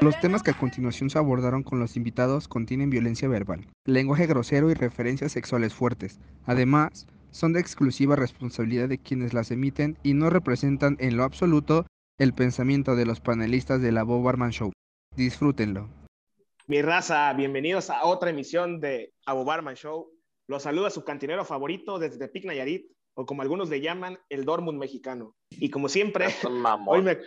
Los temas que a continuación se abordaron con los invitados contienen violencia verbal, lenguaje grosero y referencias sexuales fuertes. Además, son de exclusiva responsabilidad de quienes las emiten y no representan en lo absoluto el pensamiento de los panelistas de la Bob Barman Show. Disfrútenlo. Mi raza, bienvenidos a otra emisión de Abo Barman Show. Los saluda su cantinero favorito desde Tepic Nayarit, o como algunos le llaman, el Dortmund mexicano. Y como siempre, hoy me,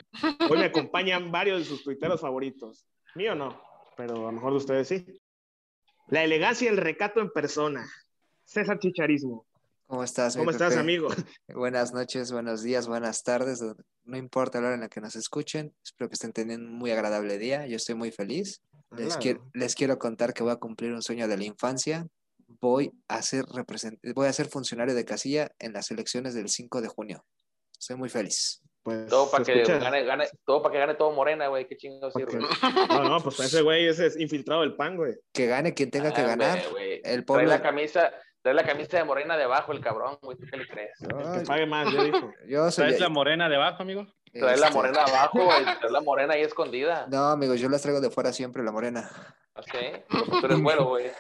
hoy me acompañan varios de sus tuiteros favoritos. Mío no, pero a lo mejor de ustedes sí. La elegancia y el recato en persona. César Chicharismo. ¿Cómo estás? ¿Cómo estás, Pepe? amigo? Buenas noches, buenos días, buenas tardes. No importa la hora en la que nos escuchen. Espero que estén teniendo un muy agradable día. Yo estoy muy feliz. Les, Claro. quiero, les quiero contar que voy a cumplir un sueño de la infancia. Voy a ser represent- voy a ser funcionario de casilla en las elecciones del 5 de junio. Estoy muy feliz. Pues, Todo para que escucha- gane, gane, todo para que gane todo Morena, güey. Qué chingo que- sirve. No, no, pues ese güey ese es infiltrado del pan, güey. Que gane quien tenga que Ah, ganar. güey, güey. El Trae pueblo. la camisa, trae la camisa de Morena debajo, el cabrón, güey. ¿Tú qué le crees? Ay, que pague más, yo dijo. yo soy. ¿Traes la morena de abajo, amigo? Trae la este, Morena abajo, güey. Trae la Morena ahí escondida. No, amigos, yo las traigo de fuera siempre, la morena. ¿Ok? Tú eres bueno, güey.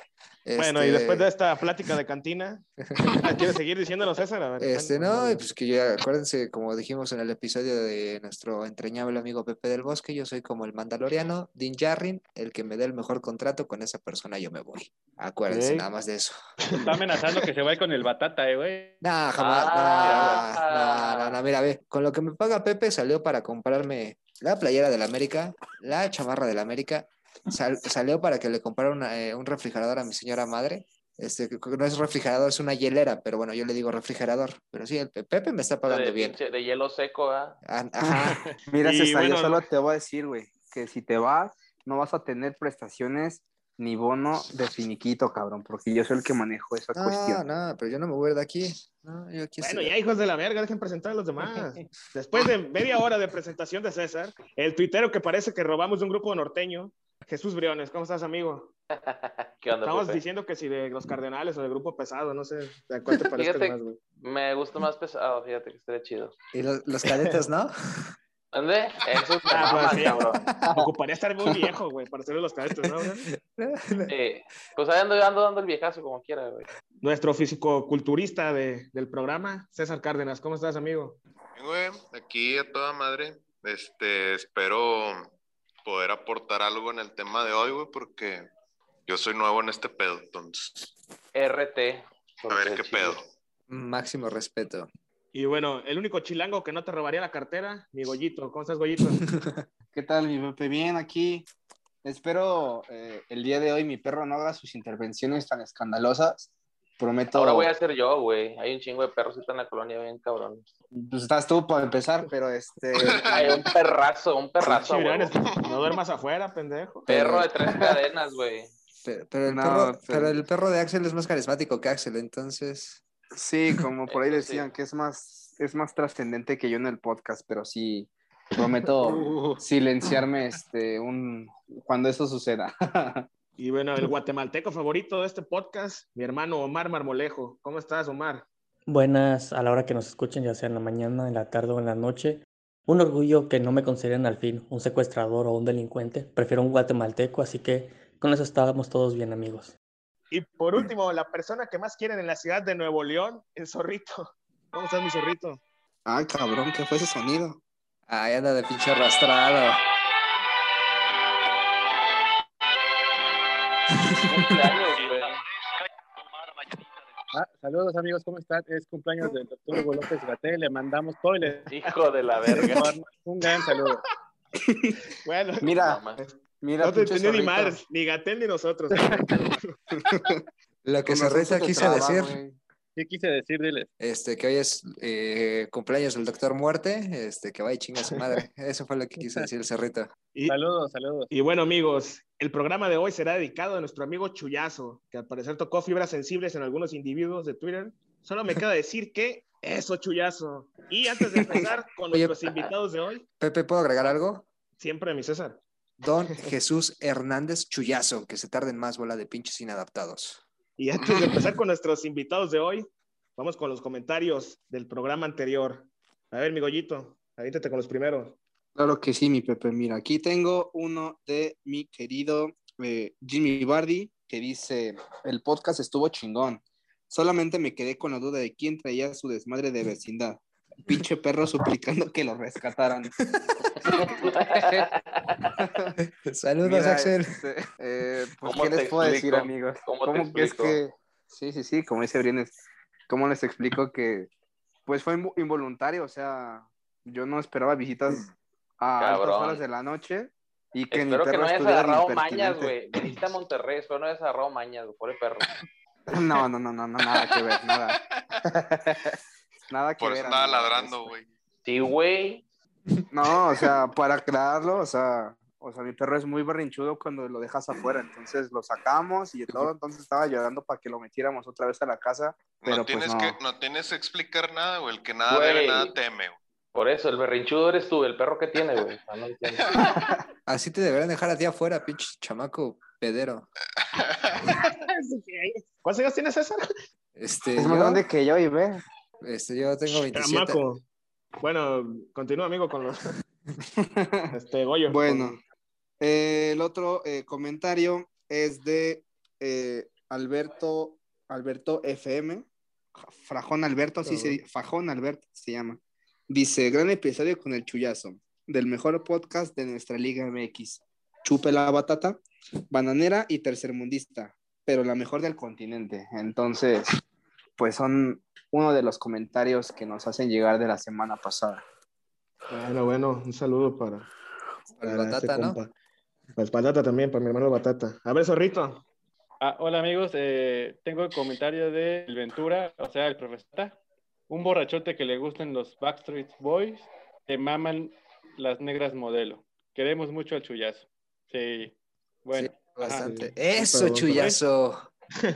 Bueno, y Este, después de esta plática de cantina, ¿quieres seguir diciéndolo, César? A ver, Este, no, pues que ya, acuérdense, como dijimos en el episodio de nuestro entrañable amigo Pepe del Bosque, yo soy como el mandaloriano, Din Djarin, el que me dé el mejor contrato, con esa persona yo me voy. Acuérdense nada más de eso. Está amenazando que se va a ir con el batata, eh, güey. No, jamás, Ah. no, no, no, no, mira, ve, con lo que me paga Pepe salió para comprarme la playera del América, la chamarra del América, sal- salió para que le comprara una, eh, un refrigerador a mi señora madre. Este, que no es refrigerador, es una hielera, pero bueno, yo le digo refrigerador. Pero sí, el Pe- Pepe me está pagando De, bien. de hielo seco, Ajá. Mira, César, bueno, yo no- solo te voy a decir, güey, que si te vas, no vas a tener prestaciones ni bono de finiquito, cabrón, porque yo soy el que manejo esa No, cuestión. no, pero yo no me voy a ir de aquí. No, yo aquí Bueno, estoy. ya hijos de la verga, dejen presentar a los demás. Después de media hora de presentación de César, el tuitero que parece que robamos de un grupo norteño, Jesús Briones, ¿cómo estás, amigo? ¿Qué onda, Estamos Pepe? diciendo que si de los Cardenales o del grupo pesado, no sé, ¿de cuál te parece Fíjate- más, güey? Me gusta más pesado, fíjate que estaría chido. Y los, los cadetes, ¿no? ¿Dónde? Eso es Ah, pues, cabrón. Ocuparía estar muy viejo, güey, para ser de los cadetes, ¿no? güey? Sí. Pues ahí ando, ando dando el viejazo como quiera, güey. Nuestro físico-culturista de- del programa, César Cárdenas, ¿cómo estás, amigo? Bien, güey, aquí a toda madre. Este, espero poder aportar algo en el tema de hoy, güey, porque yo soy nuevo en este pedo, entonces, RT. a ver qué pedo. Máximo respeto. Y bueno, el único chilango que no te robaría la cartera, mi Goyito. ¿Cómo estás, Goyito? ¿Qué tal, mi Pepe? Bien, aquí. Espero eh, el día de hoy mi perro no haga sus intervenciones tan escandalosas. Prometo. Ahora voy a ser yo, güey. Hay un chingo de perros ahorita en la colonia, bien cabrón. Pues estás tú para empezar, pero este. Hay un perrazo, un perrazo, no duermas afuera, pendejo. Perro de tres cadenas, güey. Pero, pero el No, perro, pero- pero el perro de Axel es más carismático que Axel, entonces. Sí, como por ahí sí. decían que es más, es más trascendente que yo en el podcast, pero sí prometo silenciarme este un cuando eso suceda. Y bueno, el guatemalteco favorito de este podcast, mi hermano Omar Marmolejo. ¿Cómo estás, Omar? Buenas a la hora que nos escuchen, ya sea en la mañana, en la tarde o en la noche. Un orgullo que no me consideren al fin un secuestrador o un delincuente. Prefiero un guatemalteco, así que con eso estábamos todos bien, amigos. Y por último, la persona que más quieren en la ciudad de Nuevo León, el zorrito. ¿Cómo estás, mi zorrito? ah, cabrón, ¿qué fue ese sonido? Ay, anda de pinche arrastrado. Cumpleaños, güey. Ah, saludos, amigos, ¿cómo están? Es cumpleaños del doctor Hugo López Gatel. Le mandamos todo y le Hijo de la verga. un gran saludo. Bueno, Mira, Mamá. mira, no te entendió ni madres, ni Gatel ni nosotros. Lo que Con se reza traba, decir. ¿Qué quise decir? Dile. Este, que hoy es eh, cumpleaños del doctor Muerte, este, que vaya y chinga su madre. Eso fue lo que quise decir el cerrito. Y, Saludos, saludos. y bueno, amigos, el programa de hoy será dedicado a nuestro amigo Chuyazo, que al parecer tocó fibras sensibles en algunos individuos de Twitter. Solo me queda decir que eso, Chuyazo. Y antes de empezar con Oye, nuestros invitados de hoy, Pepe, ¿puedo agregar algo? siempre mi César. Don Jesús Hernández Chuyazo, que se tarden más bola de pinches inadaptados. Y antes de empezar con nuestros invitados de hoy, vamos con los comentarios del programa anterior. A ver, mi Goyito, avítate con los primeros. Claro que sí, mi Pepe. Mira, aquí tengo uno de mi querido eh, Jimmy Bardi, que dice, el podcast estuvo chingón. Solamente me quedé con la duda de quién traía su desmadre de vecindad. Pinche perro suplicando que lo rescataran. Saludos, Mira, Axel. este, eh, pues, ¿Cómo ¿qué les puedo decir, amigos? ¿Cómo te que es explico? que, sí, sí, sí, como dice Brines, ¿cómo les explico que, pues fue invo- involuntario, o sea, yo no esperaba visitas a altas Cabrón. horas de la noche y que mi Espero que no hayas agarrado mañas, güey. Viniste a Monterrey, espero no hayas agarrado mañas, güey. Pobre perro. No, no, no, no, no, nada que ver, nada. nada que Por ver. eso estaba ladrando, este. güey. Sí, güey. No, o sea, para aclararlo, o sea, o sea, mi perro es muy berrinchudo cuando lo dejas afuera, entonces lo sacamos y todo, entonces estaba llorando para que lo metiéramos otra vez a la casa, pero No pues tienes, no. que, no tienes que explicar nada, güey. El que nada Güey. debe, nada teme, güey. Por eso, el berrinchudo eres tú, el perro que tiene, güey. No. Así te deberían dejar a ti afuera, pinche chamaco pedero. ¿Cuántos años tienes, César? Este, Es más yo, grande que yo y ve. este, yo tengo 27. Chamaco. Bueno, continúa, amigo, con los... Este, Goyo. Bueno, eh, el otro eh, comentario es de eh, Alberto, Alberto FM, Frajón Alberto, sí se, Fajón Alberto se llama. Dice, gran episodio con el chullazo, del mejor podcast de nuestra Liga MX. Chupe la batata, bananera y tercermundista, pero la mejor del continente. Entonces, pues son uno de los comentarios que nos hacen llegar de la semana pasada. Bueno, bueno, un saludo para, Para el Batata, ¿no? compa. Para el Batata también, para mi hermano Batata. A ver, Zorrito. Ah, hola amigos, eh, tengo el comentario de El Ventura, o sea, el profesor. Un borrachote que le gustan los Backstreet Boys, te maman las negras modelo. Queremos mucho al chullazo. Sí, bueno. Sí, bastante. Eso, chullazo. Sí.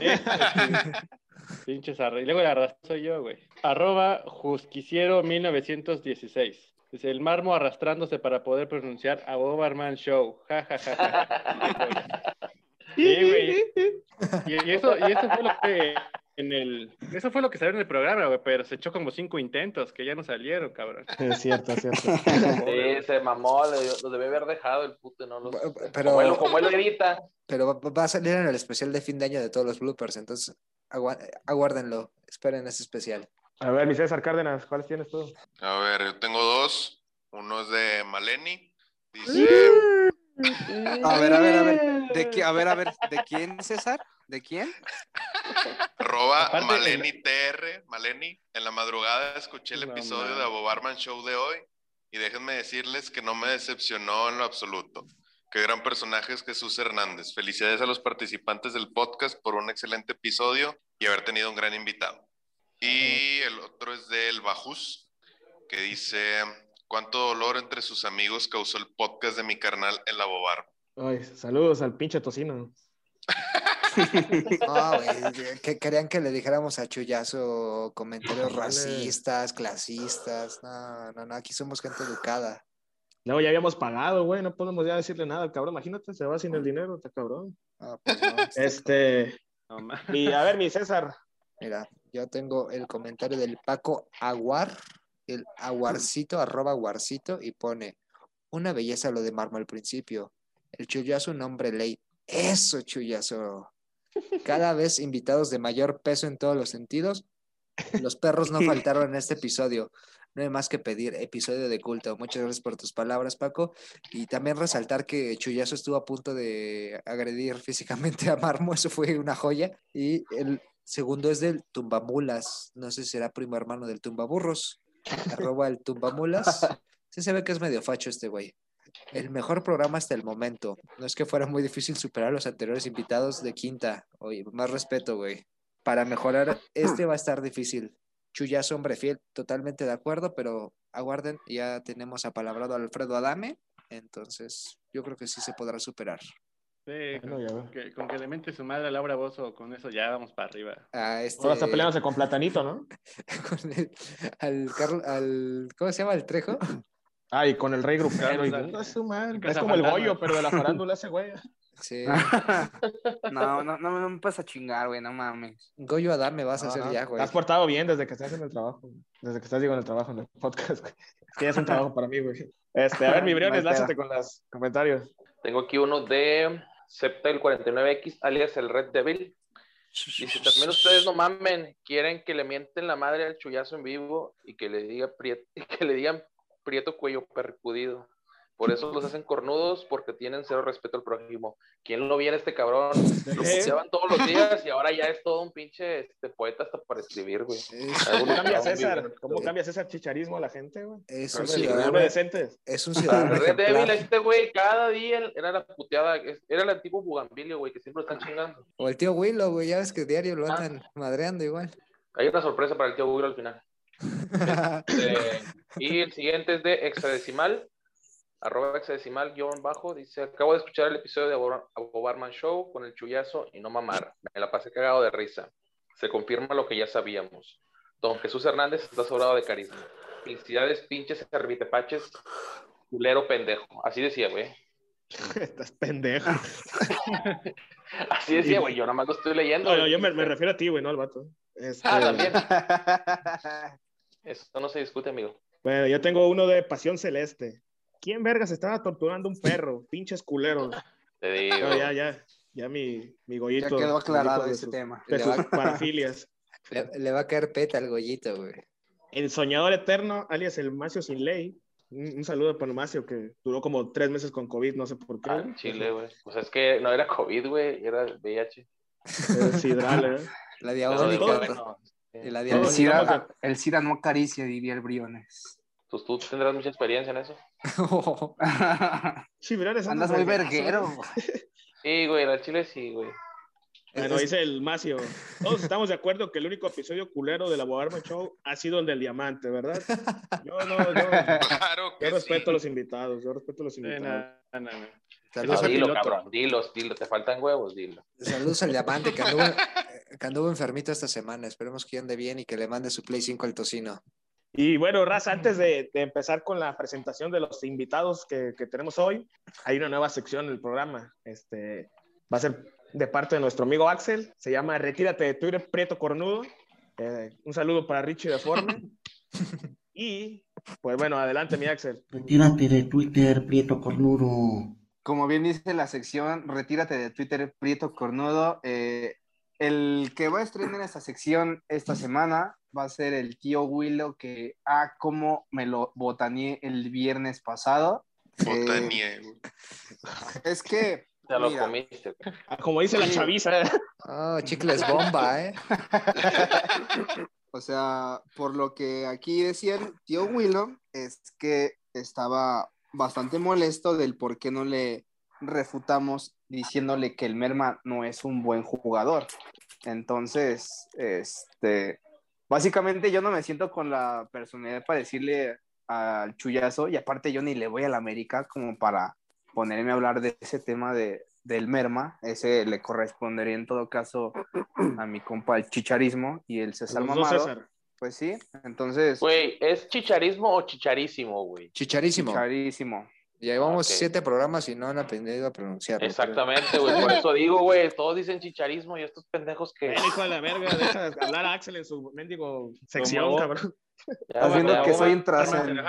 Pinches arra- Y luego la arrastró soy yo, güey. Arroba Jusquiciero 1916. Dice, el marmo arrastrándose para poder pronunciar a Boberman Show. Ja, ja, ja, ja. Sí, güey. Y, y eso, y eso fue lo que en el, eso fue lo que salió en el programa, güey, pero se echó como cinco intentos que ya no salieron, cabrón. Es cierto, es cierto. Sí, se mamó, lo, lo debe haber dejado el puto, no los... Pero- Como, él, como él edita. Pero va, va a salir en el especial de fin de año de todos los bloopers, entonces agua- aguárdenlo, esperen ese especial. A ver, mi César Cárdenas, ¿cuáles tienes tú? A ver, yo tengo dos. Uno es de Maleni. Dice, A ver, a ver, a ver. ¿De qué? A ver, a ver. ¿De quién, César? ¿De quién? arroba Aparte, Maleni TR, Maleni. En la madrugada escuché el No episodio mames. de Abobarman Show de hoy y déjenme decirles que no me decepcionó en lo absoluto. Qué gran personaje es Jesús Hernández. Felicidades a los participantes del podcast por un excelente episodio y haber tenido un gran invitado. Y el otro es del Bajus, que dice, ¿cuánto dolor entre sus amigos causó el podcast de mi carnal en la Bobar? Ay, saludos al pinche tocino. No, güey, que querían que le dijéramos a Chuyazo comentarios racistas, clasistas. No, no, no, aquí somos gente educada. Luego ya habíamos pagado, güey, no podemos ya decirle nada al cabrón. Imagínate, se va sin el dinero, está cabrón. No, pues no. Este, No, y a ver, mi César. Mira, yo tengo el comentario del Paco Aguar, el aguarcito, arroba aguarcito, y pone, una belleza lo de Marmo al principio. El chullazo, un hombre ley. Eso, chullazo. Cada vez invitados de mayor peso en todos los sentidos. Los perros no faltaron en este episodio. No hay más que pedir, episodio de culto. Muchas gracias por tus palabras, Paco. Y también resaltar que Chuyazo estuvo a punto de agredir físicamente a Marmo, eso fue una joya. Y el segundo es del Tumbamulas, no sé si será primo hermano del Tumbaburros, arroba el Tumbamulas. Sí se ve que es medio facho este güey. El mejor programa hasta el momento. No es que fuera muy difícil superar a los anteriores invitados de quinta. Oye, más respeto, güey. Para mejorar, este va a estar difícil. Chuyazo, hombre fiel, totalmente de acuerdo, pero aguarden, ya tenemos apalabrado a Alfredo Adame, entonces yo creo que sí se podrá superar. Sí, Bueno, ya con, veo. que, con que le mente su madre a Laura Bozo, con eso ya vamos para arriba. A este, Ahora está peleándose con Platanito, ¿no? con el- al, Carl- al, ¿cómo se llama? ¿El Trejo? Ah, y con el rey grupero. Claro, es su madre. Casa Es como el. Goyo, pero de la farándula ese güey. Sí. no, no, no, no me puedes a chingar, güey, no mames. Goyo Adán me vas a hacer Ajá. ya, güey. Te has portado bien desde que estás en el trabajo. Desde que estás, digo, en el trabajo, en el podcast. güey. Es que ya es un trabajo para mí, güey. Este, a ver, mi No Briones, lánzate con los comentarios. Tengo aquí uno de Septel49X, alias el Red Devil. Dice, también ustedes no mamen, quieren que le mienten la madre al chullazo en vivo y que le, diga priet- y que le digan prieto cuello percudido. Por eso los hacen cornudos, porque tienen cero respeto al prójimo. ¿Quién lo viera este cabrón? Lo puteaban todos los días y ahora ya es todo un pinche este, poeta hasta para escribir, güey. ¿Cómo cambia cabrón, César? ¿Cómo cambia César chicharismo a la gente, güey? es un ciudadano, es un ciudadano Red ejemplar. este güey, cada día era la puteada, era el antiguo bugambilio, güey, que siempre lo están chingando. O el tío Willow, güey, ya ves que diario lo Ah. andan madreando igual. Hay una sorpresa para el tío Google al final. Eh, y el siguiente es de hexadecimal, arroba hexadecimal guion bajo, dice, acabo de escuchar el episodio de Abo- Abobarman Show con el chullazo y no mamar, me la pasé cagado de risa. Se confirma lo que ya sabíamos. Don Jesús Hernández está sobrado de carisma. Felicidades, pinches servitepaches, culero pendejo. Así decía, güey. Estás pendejo. Así decía, güey. Yo nada más lo estoy leyendo. No, no, yo me, me refiero a ti, güey, no al vato. Este, Ah, también. Eso no se discute, amigo. Bueno, yo tengo uno de Pasión Celeste. ¿Quién vergas estaba torturando un perro? Pinches culeros. Te digo. No, ya, ya. Ya mi, mi Ya gollito. quedó aclarado ese tema. De sus parafilias. Le, le va a caer peta al gollito, güey. El soñador eterno, alias el Macio sin ley. Un, un saludo para el Macio que duró como tres meses con COVID, no sé por qué. Al Chile, güey. Pues es que no era COVID, güey. Era VIH. Sidral, ¿eh? La diabólica. bueno, la El diabólica. SIDA, el SIDA no acaricia, diría el Briones. Pues tú tendrás mucha experiencia en eso. Sí, mira, Andas muy verguero. Sí, güey. Al Chile sí, güey. Bueno, dice el Macio. Todos estamos de acuerdo que el único episodio culero de la Bobarman Show ha sido el del diamante, ¿verdad? Yo no, yo, Claro yo respeto sí. a los invitados, yo respeto a los invitados. no, no, no. Saludos, No, dilo, piloto. cabrón. Dilo, dilo. Te faltan huevos, dilo. saludos al diamante que anduvo, que anduvo enfermito esta semana. Esperemos que ande bien y que le mande su Play 5 al tocino. Y bueno, Raza, antes de, de empezar con la presentación de los invitados que, que tenemos hoy, hay una nueva sección en el programa. Este, va a ser de parte de nuestro amigo Axel. Se llama Retírate de Twitter, Prieto Cornudo. Eh, un saludo para Richie Deforme. y, pues bueno, adelante, mi Axel. Retírate de Twitter, Prieto Cornudo. Como bien dice la sección, retírate de Twitter, Prieto Cornudo. Eh, el que va a estrenar esta sección esta semana va a ser el tío Willow, que, ah, como me lo botaneé el viernes pasado. Eh, Botanie, güey. es que, Te lo Mira. comiste. Ah, Como dice la chaviza. Oh, chicles bomba, ¿eh? o sea, por lo que aquí decía el tío Willow, es que estaba bastante molesto del por qué no le refutamos diciéndole que el Merma no es un buen jugador. Entonces, este, básicamente yo no me siento con la personalidad para decirle al chullazo, y aparte yo ni le voy a la América como para ponerme a hablar de ese tema de, del merma, ese le correspondería en todo caso a mi compa el chicharismo y el César Mamado. César. Pues sí, entonces, Güey, ¿es chicharismo o chicharísimo, güey? Chicharísimo. chicharísimo. Ya llevamos siete programas y no han aprendido a pronunciarlo. Exactamente, güey. Por eso digo, güey, todos dicen chicharismo y estos pendejos que... Ven, hijo de la verga, deja de hablar a Axel en su mendigo sección, cabrón. Ya, Estás viendo que soy intrascendente.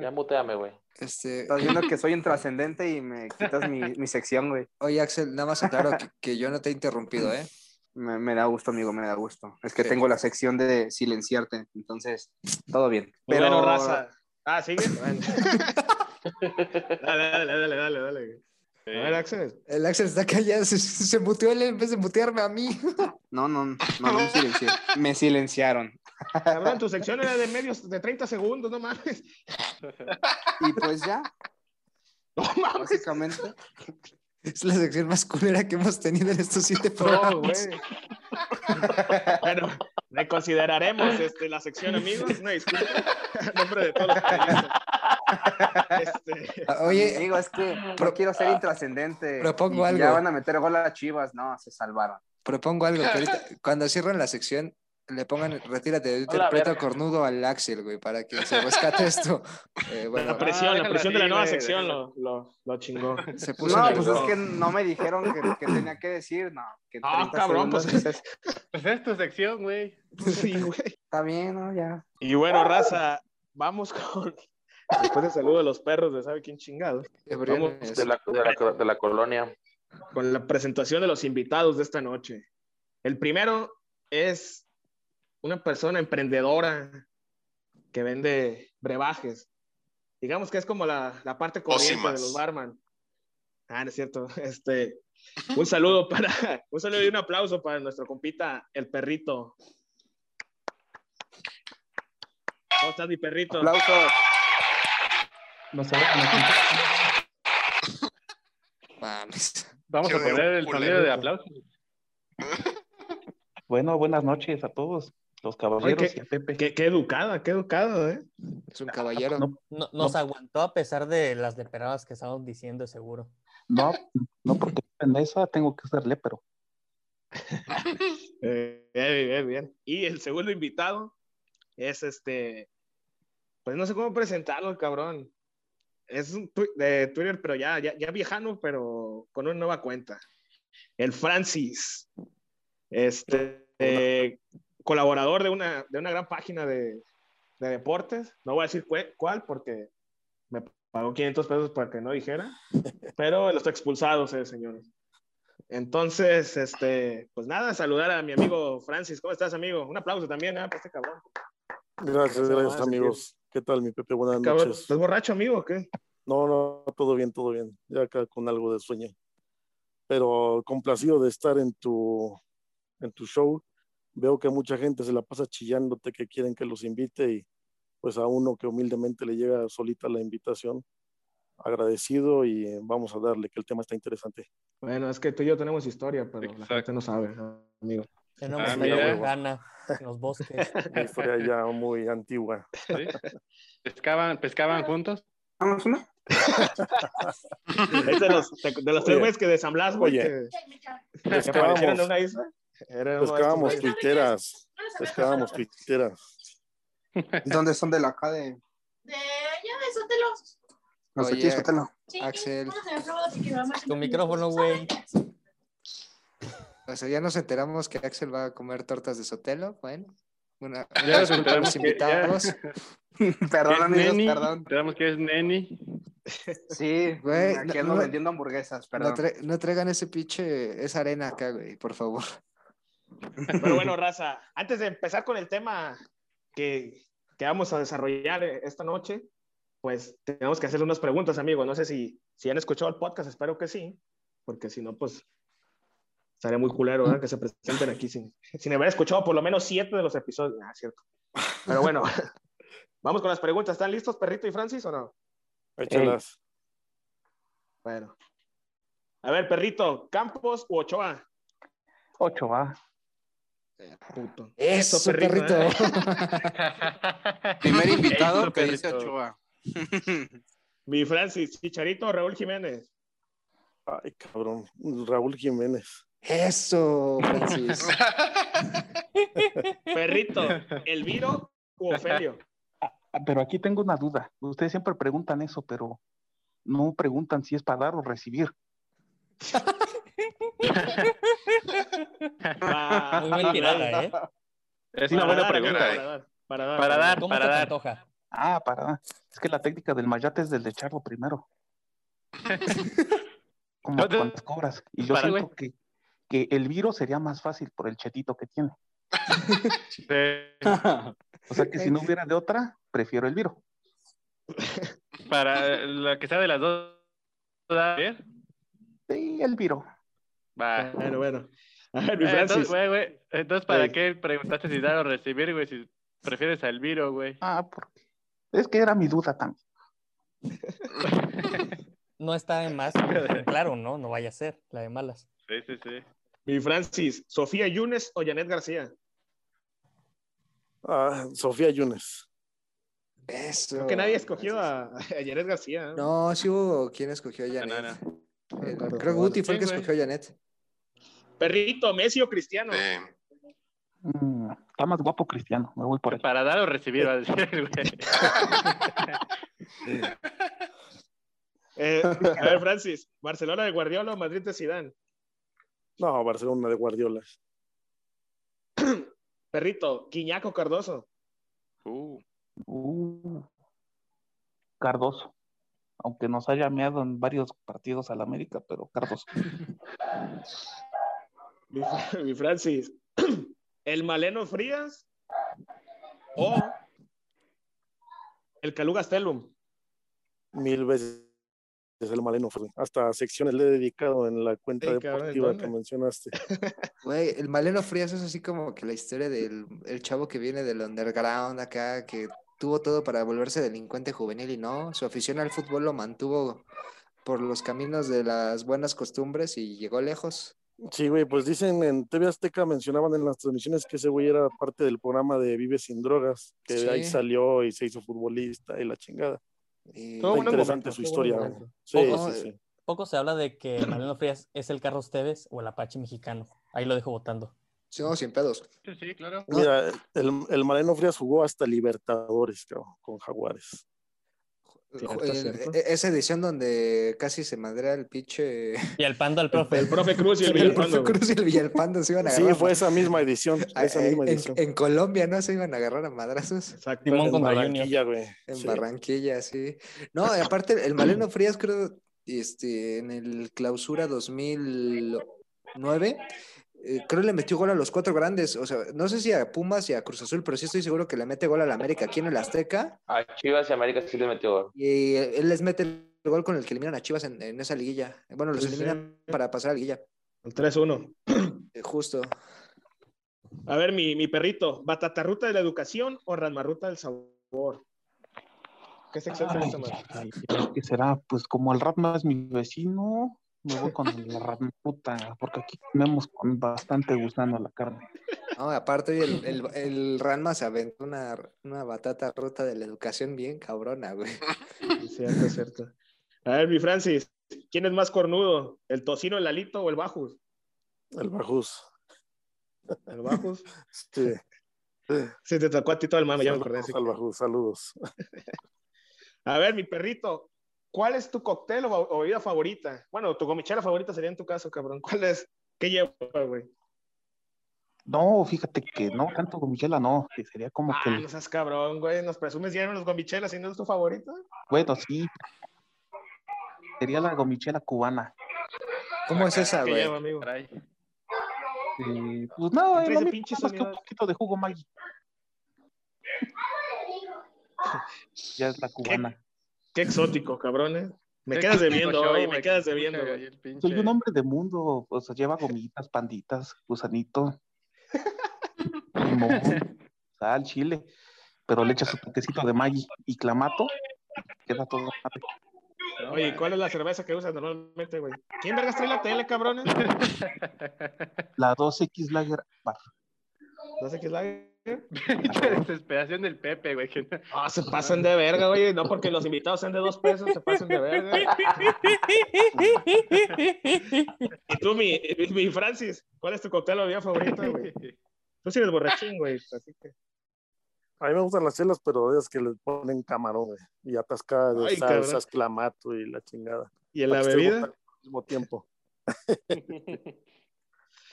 Ya muteame, güey. Este, Estás viendo que soy intrascendente y me quitas mi, mi sección, güey. oye, Axel, nada más aclaro que, que yo no te he interrumpido, ¿eh? Me, me da gusto, amigo, me da gusto. Es que Sí. tengo la sección de silenciarte, entonces, todo bien. Pero, Bueno, raza. Ah, sigue. Bueno. dale, dale, dale, dale, dale. A ver, Axel. El Axel está callado, se, se muteó él en vez de mutearme a mí. no, no, no, no me silencié. Me silenciaron. Cabrón, tu sección era de medios de 30 segundos, no mames. Y pues ya, No mames. básicamente. Es la sección más culera que hemos tenido en estos siete No, programas. güey. Bueno, reconsideraremos este, la sección, amigos. Una disculpa. En nombre de todos los periodistas. Este, Ah, Oye, Amigo, es que Pro- no quiero ser intrascendente. propongo Y algo. Ya van a meter gol a chivas. No, se salvaron. propongo algo, que ahorita, cuando cierren la sección, le pongan, retírate de verga. cornudo al Axel, güey, para que se rescate esto. Eh, bueno, La presión, la déjalo presión de la nueva sección lo, lo, lo chingó. se puso No, pues es que no me dijeron que, que tenía que decir, no. Que Ah, 30 cabrón, pues segundos- Pues es tu sección, güey. sí, güey. Está bien, ¿no? Ya. Y bueno, raza, vamos con. Después del saludo de los perros de sabe quién chingados. De la, de la, de la colonia. Con la presentación de los invitados de esta noche. El primero es una persona emprendedora que vende brebajes. Digamos que es como la, la parte corriente de los barman. Ah, no es cierto. Este, un saludo para, un saludo y un aplauso para nuestro compita, el perrito. ¿Cómo estás, mi perrito? Aplausos. Vamos a poner el sonido de aplauso. Bueno, buenas noches a todos los caballeros Oye, y a Pepe. Qué, qué educada, qué educado, ¿eh? Es un caballero. No, No- nos aguantó a pesar de las deperadas que estaban diciendo, seguro. no, no porque en esa tengo que ser lépero. Eh, bien, bien, bien. Y el segundo invitado es este, pues no sé cómo presentarlo, el cabrón. Es un de Twitter, pero ya, ya, ya viejano, pero con una nueva cuenta. El Francis, este, eh, colaborador de una, de una gran página de, de deportes. No voy a decir cuál porque me pagó 500 pesos para que no dijera, pero los expulsados, eh, señores. Entonces, este, pues nada, saludar a mi amigo Francis. ¿Cómo estás, amigo? Un aplauso también, ¿eh? Para este cabrón. Gracias, Gracias, amigos. ¿Qué tal, mi Pepe? Buenas noches. ¿Estás borracho, amigo? o qué? No, no, todo bien, todo bien. Ya acá con algo de sueño. Pero complacido de estar en tu, en tu show. Veo que mucha gente se la pasa chillándote que quieren que los invite y pues a uno que humildemente le llega solita la invitación. Agradecido y vamos a darle que el tema está interesante. Bueno, es que tú y yo tenemos historia, pero la Exacto. gente no sabe, amigo. Tenemos Ah, medio mira. gana en los bosques. Una historia ya muy antigua. ¿sí? ¿Pescaban, ¿Pescaban juntos? ¿Vamos uno? Es de los, de, los tres güeyes que de San Blas, güey, Oye. que, que aparecieron en una isla. Pescábamos tuiteras. Pescábamos tuiteras. ¿Dónde son de la acá de De allá de Sotelo. los de Oye. aquí, Sotelo? Sí, Axel. Tu micrófono, güey. O sea, ya nos enteramos que Axel va a comer tortas de Sotelo. Bueno, una, una Ya nos los enteramos que- ya- invitados. Perdón, ¿Es amigos, Neni? perdón. Tenemos que es Neni. Sí, Güey, aquí no- ando no- vendiendo hamburguesas, No, perdón. tra- no traigan ese pinche, esa arena acá, güey, por favor. Pero bueno, raza, antes de empezar con el tema que, que vamos a desarrollar eh, esta noche, pues tenemos que hacerle unas preguntas, amigos. No sé si, si han escuchado el podcast, espero que sí, porque si no, pues estaría muy culero ¿verdad? que se presenten aquí sin, sin haber escuchado por lo menos siete de los episodios. Ah, cierto. Pero bueno, vamos con las preguntas. ¿Están listos, Perrito y Francis, o no? Échalas. Bueno. A ver, Perrito, ¿Campos u Ochoa? Ocho, va. Puto. Eso, perrito. ¿eh? Primer invitado Eso, que dice. Ochoa. Mi Francis, Chicharito o Raúl Jiménez. Ay, cabrón. Raúl Jiménez. Eso, Francis. Perrito, ¿Elviro u Ofelio? Ah, Pero aquí tengo una duda. Ustedes siempre preguntan eso, pero no preguntan si es para dar o recibir. Ah, Muy tirada, ¿eh? Es una buena dar, pregunta. Para dar, para dar. Para dar. ¿Cómo para te dar. antoja? Ah, para. Es que la técnica del mayate es del de echarlo primero. Como No cuando cobras. Y yo siento que, que el virus sería más fácil por el chetito que tiene. O sea que si no hubiera de otra, prefiero el virus. Para la que sea de las dos. ¿a ver? Sí, el virus. Va. Bueno, bueno. A ver, mi Francis. Entonces, güey, güey, entonces, ¿para Sí. qué preguntaste si dar o recibir, güey? Si prefieres a Elviro, güey. Ah, porque es que era mi duda también. No está en más. Claro, no, no vaya a ser la de malas. Sí, sí, sí. Mi Francis, ¿Sofía Yunes o Janet García? Ah, Sofía Yunes. Eso. Creo que nadie ha escogido a, a Janet García. No, sí hubo quien escogió a Janet. Eh, creo que Guti fue el que escogió a Janet. Perrito, Messi o Cristiano. Sí. Mm, está más guapo Cristiano, me voy por él. Para dar o recibir, va a decir el güey. Eh, a ver, Francis, ¿Barcelona de Guardiola o Madrid de Zidane? No, Barcelona de Guardiola. Perrito, Quiñaco Cardoso. Uh, Uh, Cardoso. Aunque nos haya meado en varios partidos al América, pero Cardoso. Mi, mi Francis, ¿el Maleno Frías o el Calú Gastelum? Mil veces el Maleno. Fue. Hasta secciones le he dedicado en la cuenta Sí, deportiva que mencionaste. Güey, el Maleno Frías es así como que la historia del el chavo que viene del underground acá, que tuvo todo para volverse delincuente juvenil y no, su afición al fútbol lo mantuvo por los caminos de las buenas costumbres y llegó lejos. Sí, güey, pues dicen en TV Azteca, mencionaban en las transmisiones que ese güey era parte del programa de Vive sin drogas, que de ahí salió y se hizo futbolista y la chingada. Y Todo Está buenos interesante su historia. Sí, Poco- sí, sí. Poco se habla de que Mariano Frías es el Carlos Tevez o el Apache mexicano. Ahí lo dejo votando. Sí, no, sin pedos. sí, sí, claro. Mira, el, el Maleno Frías jugó hasta Libertadores, cabrón, con Jaguares. Cierto, El- cierto. e- esa edición donde casi se madrea el pinche. Y el pando al profe. El profe Cruz y el el Villalpando. profe Cruz y el Villalpando se iban a Sí, agarrar. fue esa misma edición. Esa en, misma en- edición. en Colombia, ¿no? Se iban a agarrar a madrazos. Exacto. Simón En contra Junior. Barranquilla, güey. En Sí. Barranquilla, sí. No, y aparte, el Maleno Frías, creo, este, en el clausura 2009, eh, creo le metió gol a los cuatro grandes. O sea, no sé si a Pumas y a Cruz Azul, pero sí estoy seguro que le mete gol a la América aquí en el Azteca. A Chivas y América sí le metió gol. Y eh, él les mete el gol con el que eliminan a Chivas en, en esa liguilla. Bueno, los Sí, sí. eliminan para pasar a la liguilla. El 3-1. Eh, Justo. A ver, mi, mi perrito, ¿batatarruta de la educación o rasmarruta del sabor? ¿Qué sección se Ay, gusta más? ay, ¿Qué será? Pues como el Ratma es mi vecino, me voy con la Ratmuta, porque aquí comemos con bastante gusano la carne. No, aparte, el, el, el Ranma se aventó una, una batata rota de la educación bien cabrona, güey. Cierto, es cierto. A ver, mi Francis, ¿quién es más cornudo? ¿El tocino, el alito o el bajus? El Bajús. ¿El bajus? Sí. Sí, te tocó a ti todo el mame, ya me acordé. Al Bajús, saludos. A ver, mi perrito, ¿cuál es tu cóctel o, o bebida favorita? Bueno, tu gomichera favorita sería en tu caso, cabrón. ¿Cuál es? ¿Qué lleva, güey? No, fíjate que no, tanto con Michela no, que sería como que, Ah, el- no seas cabrón, güey. Nos presumes ya los gomichelas y no es tu favorita. bueno, sí, sería la gomichela cubana. ¿Cómo es esa, ¿Qué güey? lleva, amigo? Caray. Eh, pues no, ¿Qué es lo pinche más que un poquito de jugo Maggi. Ya es la cubana. Qué exótico, cabrones. Me quedas debiendo hoy, güey, me quedas que debiendo. Soy un hombre de mundo, o sea, lleva gomitas, panditas, gusanito, limón, sal, chile, pero le echas su toquecito de Maggi y clamato, queda todo. Oye, ¿y ¿cuál es la cerveza que usas normalmente, güey? ¿Quién vergas trae la tele, cabrones? La 2X Lager Bar. No sé Pinche desesperación del Pepe, güey. Ah, se pasan de verga, güey. No porque los invitados sean de dos pesos, se pasan de verga. Y tú, mi, mi, Francis, ¿cuál es tu cóctel o bebida favorita, güey? Tú sí eres borrachín, güey. Así que... A mí me gustan las chelas, pero es que le ponen camarón, güey, y atascada de Ay, salsas, clamato y la chingada. ¿Y en la bebida? Al mismo tiempo.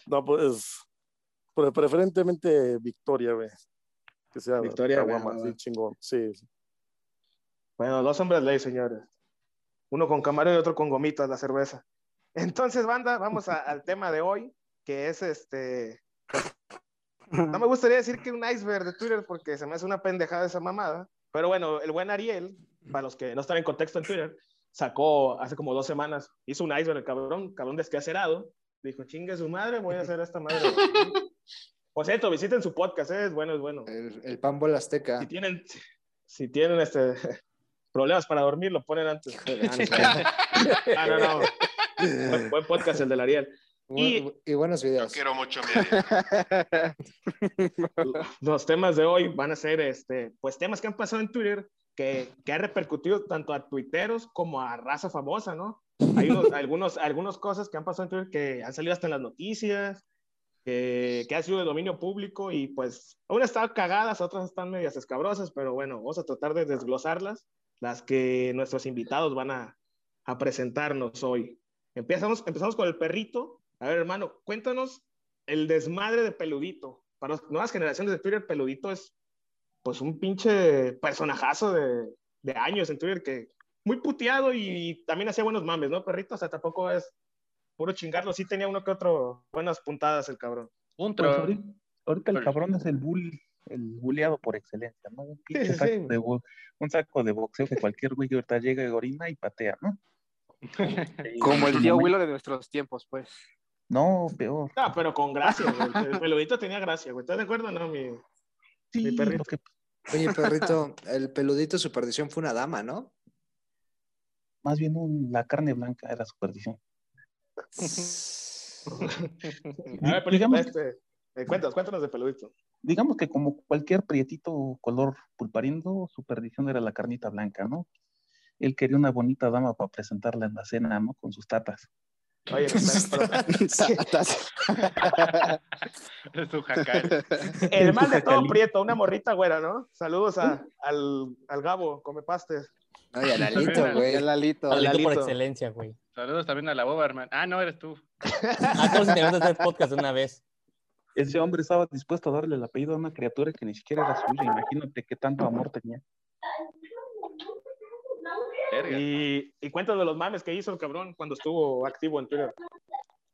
no, pues, pre- preferentemente Victoria, güey. Que sea Victoria, caguama, güey. así chingón. Sí, sí. Bueno, dos hombres ley, señores. Uno con camarón y otro con gomitas, la cerveza. Entonces, banda, vamos a- al tema de hoy, que es este. No me gustaría decir que un iceberg de Twitter porque se me hace una pendejada esa mamada. Pero bueno, el buen Ariel, para los que no están en contexto en Twitter, sacó hace como dos semanas, hizo un iceberg, el cabrón, cabrón desquacerado. Dijo, chingue su madre, voy a hacer esta madre. Por cierto, visiten su podcast, ¿eh? es bueno, es bueno. El, el pan bola azteca. Si tienen, si tienen este, problemas para dormir, lo ponen antes. Ah, no, no. Buen, buen podcast el del Ariel. Y, y buenos Yo videos. quiero mucho mi Los temas de hoy van a ser este, pues temas que han pasado en Twitter que, que ha repercutido tanto a tuiteros como a raza famosa, ¿no? Hay unos, algunos, algunas cosas que han pasado en Twitter que han salido hasta en las noticias que, ha sido de dominio público y pues unas están cagadas, otras están medias escabrosas, pero bueno, vamos a tratar de desglosarlas, las que nuestros invitados van a, a presentarnos hoy. Empezamos, empezamos con el perrito. A ver, hermano, cuéntanos el desmadre de Peludito. Para las nuevas generaciones de Twitter, Peludito es pues un pinche personajazo de, de años en Twitter que muy puteado y también hacía buenos mames, ¿no, perrito? O sea, tampoco es puro chingarlo. Sí tenía uno que otro buenas puntadas el cabrón. Un pues ahorita, ahorita, el cabrón es el bull, el bulleado por excelencia, ¿no? Un, sí, sí, saco sí. De, un saco de boxeo que cualquier güey ahorita llega y orina y patea, ¿no? Como el tío Willow de nuestros tiempos, pues. No, peor. Ah, pero con gracia, güey. El peludito tenía gracia, güey. ¿Estás de acuerdo no, mi, sí, mi perrito? Que... Oye, perrito, el peludito su perdición fue una dama, ¿no? Más bien un, la carne blanca era su perdición. A ver, digamos, este, eh, cuéntanos, cuéntanos de peludito. Digamos que como cualquier prietito color pulparindo, su perdición era la carnita blanca, ¿no? Él quería una bonita dama para presentarla en la cena, ¿no? Con sus tatas. Oye, tatas. es su jacal. El mal de todo prieto, una morrita güera, ¿no? Saludos a, al, al Gabo, come pastes. Ay, a Lalito, güey. A Lalito. Lalito por excelencia, güey. Saludos también a la Boberman. Ah, no, eres tú. Ah, como si te hacer podcast una vez. Ese hombre estaba dispuesto a darle el apellido a una criatura que ni siquiera era suya. Imagínate qué tanto amor tenía. Y, y cuéntanos de los mames que hizo el cabrón cuando estuvo activo en Twitter.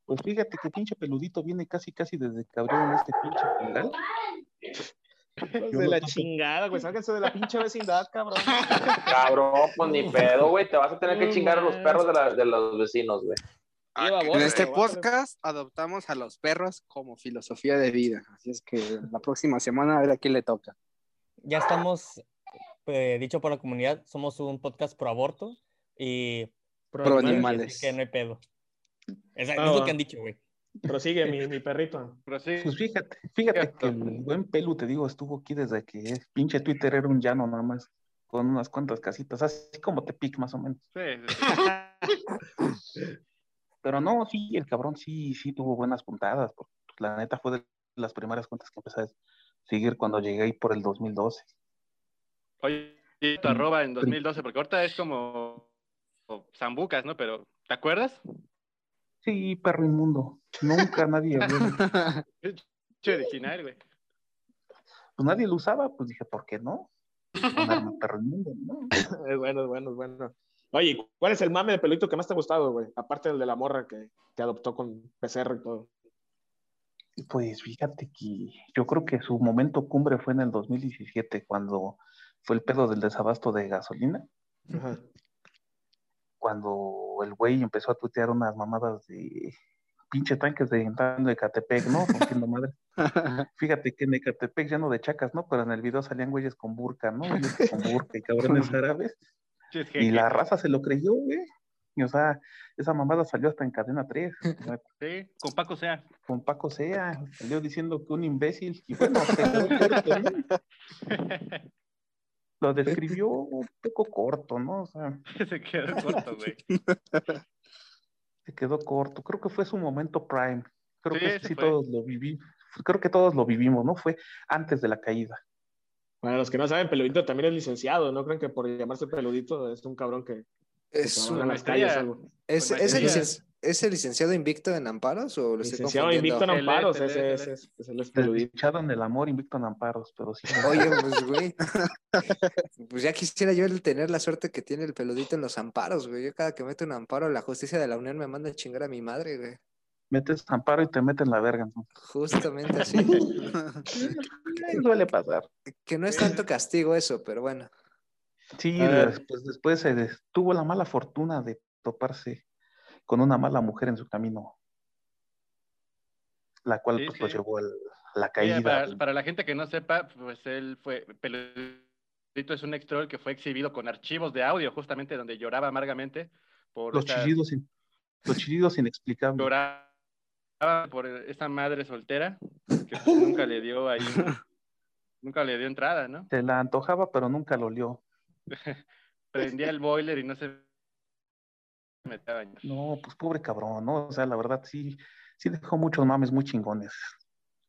Pues fíjate que pinche peludito viene casi casi desde que abrieron este pinche canal. De la chingada, güey. Sálganse de la pinche vecindad, cabrón. Cabrón, pues ni pedo, güey. Te vas a tener que chingar a los perros de, la, de los vecinos, güey. En este podcast adoptamos a los perros como filosofía de vida. Así es que la próxima semana a ver a quién le toca. Ya estamos, eh, dicho por la comunidad, somos un podcast pro aborto y pro, pro animales. Que no hay pedo. Es, es lo que han dicho, güey. Prosigue, mi, mi perrito. Prosigue. Pues fíjate, fíjate que el buen pelu, te digo, estuvo aquí desde que es pinche Twitter era un llano nada más, con unas cuantas casitas, así como te pic más o menos. Sí, sí. Pero no, sí, el cabrón sí, sí tuvo buenas puntadas. porque La neta fue de las primeras cuentas que empecé a seguir cuando llegué ahí por el 2012. Oye, y tu arroba en 2012, porque ahorita es como como Zambucas, ¿no? Pero, ¿te acuerdas? Sí, perro inmundo. Nunca nadie Che, original, güey. pues nadie lo usaba, pues dije, ¿por qué no? Perro inmundo, ¿no? Es bueno, es bueno, es bueno. Oye, ¿cuál es el mame de peludito que más te ha gustado, güey? Aparte del de la morra que te adoptó con PCR y todo. Pues fíjate que yo creo que su momento cumbre fue en el 2017, cuando fue el pedo del desabasto de gasolina. Ajá. Cuando el güey empezó a tuitear unas mamadas de pinche tanques de entrando de Catepec, ¿no? Rompiendo madre. Fíjate que en Ecatepec ya no de chacas, ¿no? Pero en el video salían güeyes con burka, ¿no? Güeyes con burka y cabrones árabes. Y la raza se lo creyó, güey. Y, o sea, esa mamada salió hasta en cadena 3. Sí, con Paco Sea. Con Paco Sea. Salió diciendo que un imbécil. Y bueno, se quedó corto, ¿no? Lo describió un poco corto, ¿no? O sea, Se quedó corto, güey. se quedó corto. Creo que fue su momento prime. Creo Sí, que ese sí fue. todos lo vivimos. Creo que todos lo vivimos, ¿no? Fue antes de la caída. Para los que no saben, peludito también es licenciado. No creen que por llamarse peludito es un cabrón que, Es, trabaja en un- las calles o algo. ¿es, Con es el maestría. licen- ¿es el licenciado invicto en amparos o lo Licenciado invicto en amparos, ese es, peludito. Desdichado en el amor, invicto en amparos, pero sí. Oye, pues, güey. Pues ya quisiera yo el tener la suerte que tiene el peludito en los amparos, güey. Yo cada que meto un amparo, la justicia de la Unión me manda a chingar a mi madre, güey. Metes amparo y te meten la verga. ¿no? Justamente así. Suele pasar. que no es tanto castigo eso, pero bueno. Sí, ver. después, después se tuvo la mala fortuna de toparse con una mala mujer en su camino, la cual Sí, pues, lo llevó a la caída. para, para la gente que no sepa, pues él fue. Peludito es un ex troll que fue exhibido con archivos de audio, justamente donde lloraba amargamente por los esta- chillidos, in- los chillidos inexplicables. lloraba por esta madre soltera que pues, nunca le dio ahí, nunca le dio entrada, ¿no? Se la antojaba, pero nunca lo olió. Prendía el boiler y no se metía a bañar. No, pues pobre cabrón, ¿no? O sea, la verdad sí, sí dejó muchos mames muy chingones.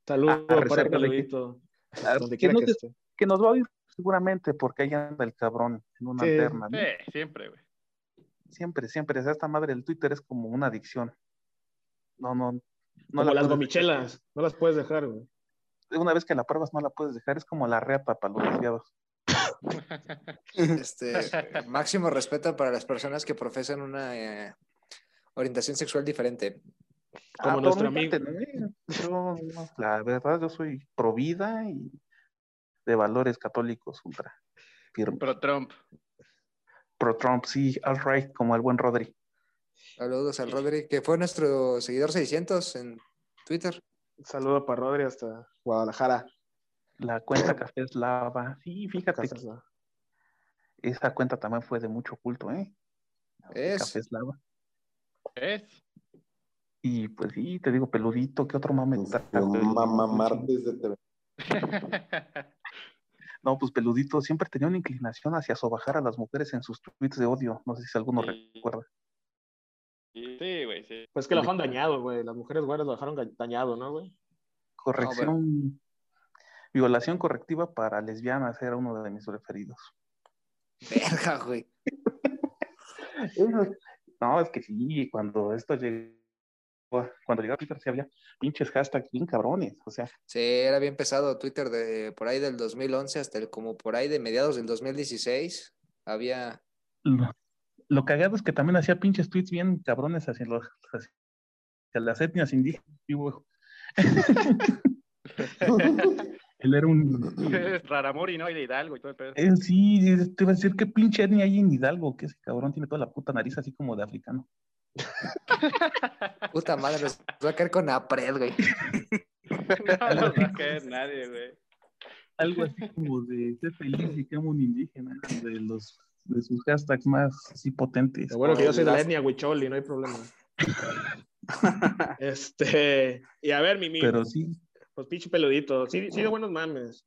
Saludos para Peludito. Ah, Donde que, quiera no que esté. que nos va a oír seguramente porque ahí anda el cabrón en una Sí. alterna. ¿no? Sí, siempre, güey. Siempre, siempre. O sea, esta madre del Twitter es como una adicción. No, no. no Como la las puedes gomichelas. No las puedes dejar, güey. Una vez que la pruebas no la puedes dejar. Es como la reata para los desviados. Este, máximo respeto para las personas que profesan una eh, orientación sexual diferente. Como por nuestro. Eh, Yo, la verdad, yo soy pro vida y de valores católicos ultra firmes. Pro Trump. Pro Trump, sí, all right, como el buen Rodri. Saludos al Rodri, que fue nuestro seguidor 600 en Twitter. Un saludo para Rodri hasta Guadalajara. La cuenta Café Eslava. Sí, fíjate, Café que Eslava. esa cuenta también fue de mucho culto, ¿eh? Es. Café Eslava. ¿Es? Y pues sí, te digo, peludito, ¿qué otro mame? está? Mamá martes de TV. No, pues peludito siempre tenía una inclinación hacia sobajar a las mujeres en sus tweets de odio. No sé si alguno recuerda. Sí, güey, sí. Pues que lo dejaron dañado, güey. Las mujeres güeras lo dejaron dañado, ¿no, güey? Corrección. Violación correctiva para lesbianas era uno de mis preferidos. Verga, güey. No, es que sí, cuando esto llegó, cuando llegó a Twitter, sí había pinches hashtags bien cabrones. O sea, Sí, era bien pesado Twitter de por ahí del 2011 hasta el, como por ahí de mediados del 2016. Había. lo, lo cagado es que también hacía pinches tweets bien cabrones hacia, los, hacia las etnias indígenas. Él era un. Es Raramuri, ¿no? Y de Hidalgo y todo el pedo. Él sí, te iba a decir qué pinche etnia hay en Hidalgo, que ese cabrón tiene toda la puta nariz así como de africano. Puta madre, nos va a caer con Apred, güey. No nos va a caer nadie, güey. Algo así como de ser feliz y que amo un indígena, de los de sus hashtags más así potentes. Lo bueno que yo soy de la etnia Huicholi, no hay problema. este, y a ver, Mimi. Pero sí. Pues pinche peludito. Sí, sí de buenos mames.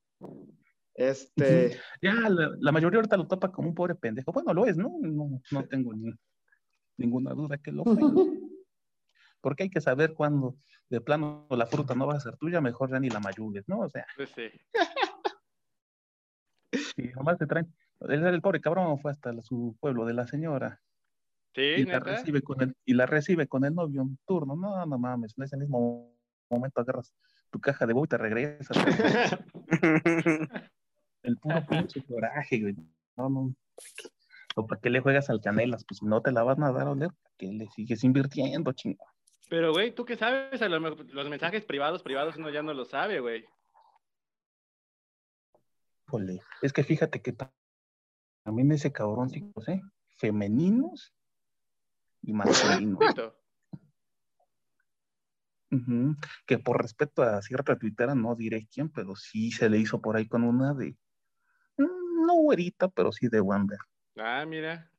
Este. Ya, la, la mayoría ahorita lo tapa como un pobre pendejo. Bueno, lo es, ¿no? No, no tengo ni, ninguna duda que lo fue. Porque hay que saber cuándo de plano la fruta no va a ser tuya, mejor ya ni la mayugues, ¿no? O sea, Pues sí. si nomás te traen. El, el pobre cabrón fue hasta su pueblo de la señora. Sí, y la recibe con el y la recibe con el novio en turno no no mames en ese mismo momento agarras tu caja de te regresas el puro pinche coraje güey. No no. O para qué le juegas al canelas pues si no te la vas a dar a oler ¿para qué le sigues invirtiendo chingo Pero, güey, ¿tú qué sabes? A lo mejor los mensajes privados, privados, uno ya no lo sabe, güey. Híjole, es que fíjate que ta- también ese cabrón chicos eh femeninos y masculinos Que por respeto a cierta tuitera, no diré quién, pero sí se le hizo por ahí con una de, mm, no güerita, pero sí de Wander. Ah, mira.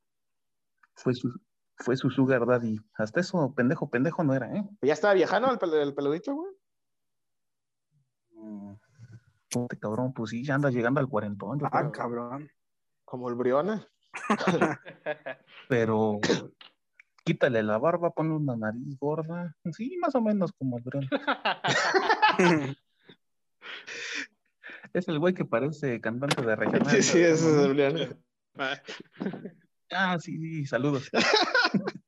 Fue su, fue su sugar daddy. Hasta eso, pendejo, pendejo no era, ¿eh? ¿Ya estaba viajando el, pel- el peludito, güey? Este cabrón, pues sí, ya anda llegando al cuarentón. yo Ah, creo. cabrón. Como el Briona. Pero quítale la barba, ponle una nariz gorda. Sí, más o menos como el Brian. es el güey que parece cantante de regional. Sí, sí, ese es el Briona. Ah, sí, sí, saludos.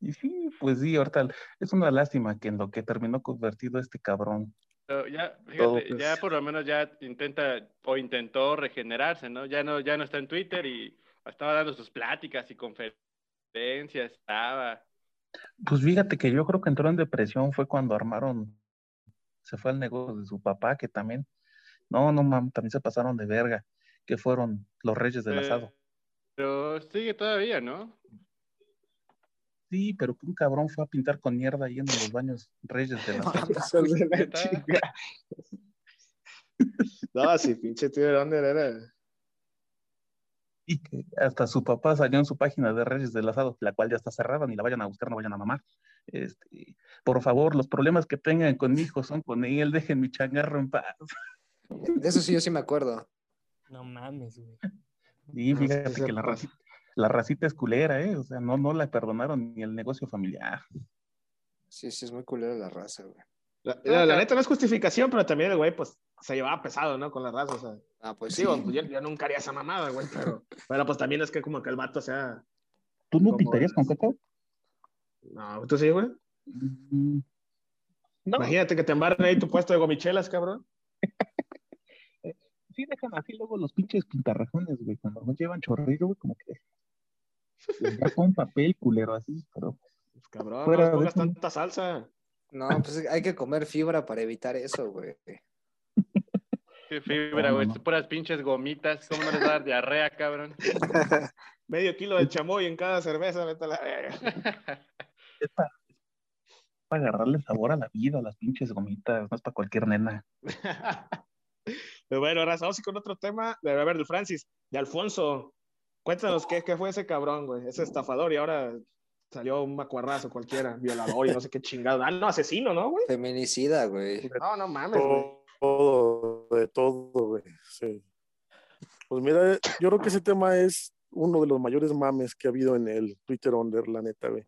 y sí, pues sí, ahorita es una lástima que en lo que terminó convertido este cabrón. Pero ya, fíjate, Todo, pues. ya por lo menos ya intenta o intentó regenerarse, ¿no? Ya no, ya no está en Twitter y estaba dando sus pláticas y conferencias, estaba. Pues fíjate que yo creo que entró en depresión fue cuando armaron, se fue al negocio de su papá, que también, no, no mames, también se pasaron de verga, que fueron los reyes del asado. Pero sigue todavía, ¿no? Sí, pero que un cabrón fue a pintar con mierda ahí en los baños reyes del asado. De la chinga. No, sí, pinche tío Brander era. Y que hasta su papá salió en su página de Reyes del Asado, la cual ya está cerrada, ni la vayan a buscar, no vayan a mamar. Este, por favor, los problemas que tengan con mi hijo son con él, dejen mi changarro en paz. De eso sí, yo sí me acuerdo. No mames, güey. Y No, fíjate sí, que la racita, la racita es culera, ¿eh? O sea, no, no la perdonaron ni el negocio familiar. Sí, sí, es muy culera la raza, güey. La, la- la neta no es justificación, pero también el güey, pues, se llevaba pesado, ¿no? Con la raza, o sea. Ah, pues Digo, sí. pues, yo, yo nunca haría esa mamada, güey, pero, pero pues también es que como que el vato sea... ¿Tú no pintarías es. con Coco? No, ¿tú sí, güey? Mm, No, Imagínate que te embarren ahí tu puesto de gomichelas, cabrón. sí dejan así luego los pinches pintarrajones, güey. Cuando no llevan chorrillo, güey, como que da con papel culero así, pero Pues, cabrón, Fuera no pongas tanta salsa. No, pues hay que comer fibra para evitar eso, güey. Qué fibra, güey. no, no. Puras pinches gomitas. ¿Cómo no les va a dar diarrea, cabrón? Medio kilo de chamoy en cada cerveza, vete a la verga. es para, para agarrarle sabor a la vida, a las pinches gomitas, no es para cualquier nena. Pero bueno, ahora vamos con otro tema. De, a ver, de Francis, de Alfonso. Cuéntanos qué, qué fue ese cabrón, güey. Ese estafador y ahora salió un macuarrazo cualquiera, violador y no sé qué chingado. Ah, no, asesino, ¿no, güey? Feminicida, güey. No, no mames, güey. Todo, de todo, güey. sí. Pues mira, yo creo que ese tema es uno de los mayores mames que ha habido en el Twitter Under, la neta, güey.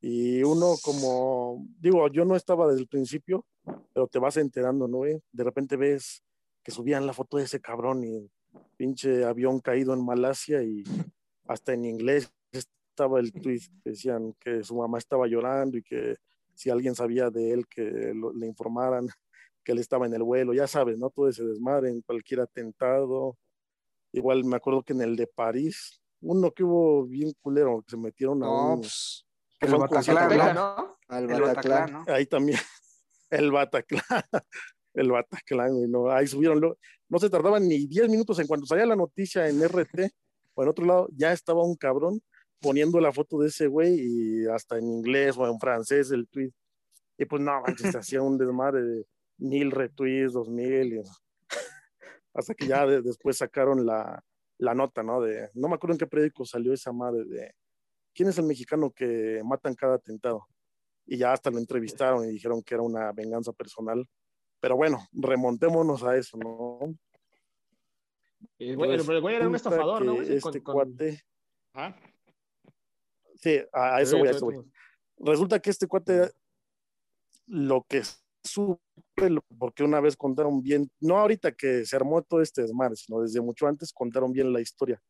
Y uno como, digo, yo no estaba desde el principio, pero te vas enterando, ¿no, güey? De repente ves que subían la foto de ese cabrón y pinche avión caído en Malasia y hasta en inglés estaba el tweet que decían que su mamá estaba llorando y que si alguien sabía de él que lo- le informaran que él estaba en el vuelo, ya sabes, ¿no? Todo ese desmadre en cualquier atentado. Igual me acuerdo que en el de París, uno que hubo bien culero, que se metieron a No, un... pues, que El Bataclan. ¿no? al El Bataclan. Bataclan, ¿no? Ahí también, el Bataclan, el Bataclan, güey, ¿no? Ahí subieron, lo- no se tardaban ni 10 minutos en cuanto salía la noticia en RT o en otro lado, ya estaba un cabrón poniendo la foto de ese güey y hasta en inglés o en francés el tweet. Y pues no, manches, se hacía un desmadre de mil retweets, dos mil, y- hasta que ya de- después sacaron la, la nota, ¿no? De, no me acuerdo en qué periódico salió esa madre de, ¿quién es el mexicano que matan cada atentado? Y ya hasta lo entrevistaron y dijeron que era una venganza personal. Pero bueno, remontémonos a eso, ¿no? El güey, el- el güey era un estafador, ¿no? güey? Este con- con- cuate, Ajá. sí, a, a eso voy, a eso voy. Resulta que este cuate, lo que supe, porque una vez contaron bien, no ahorita que se armó todo este desmadre, sino desde mucho antes contaron bien la historia.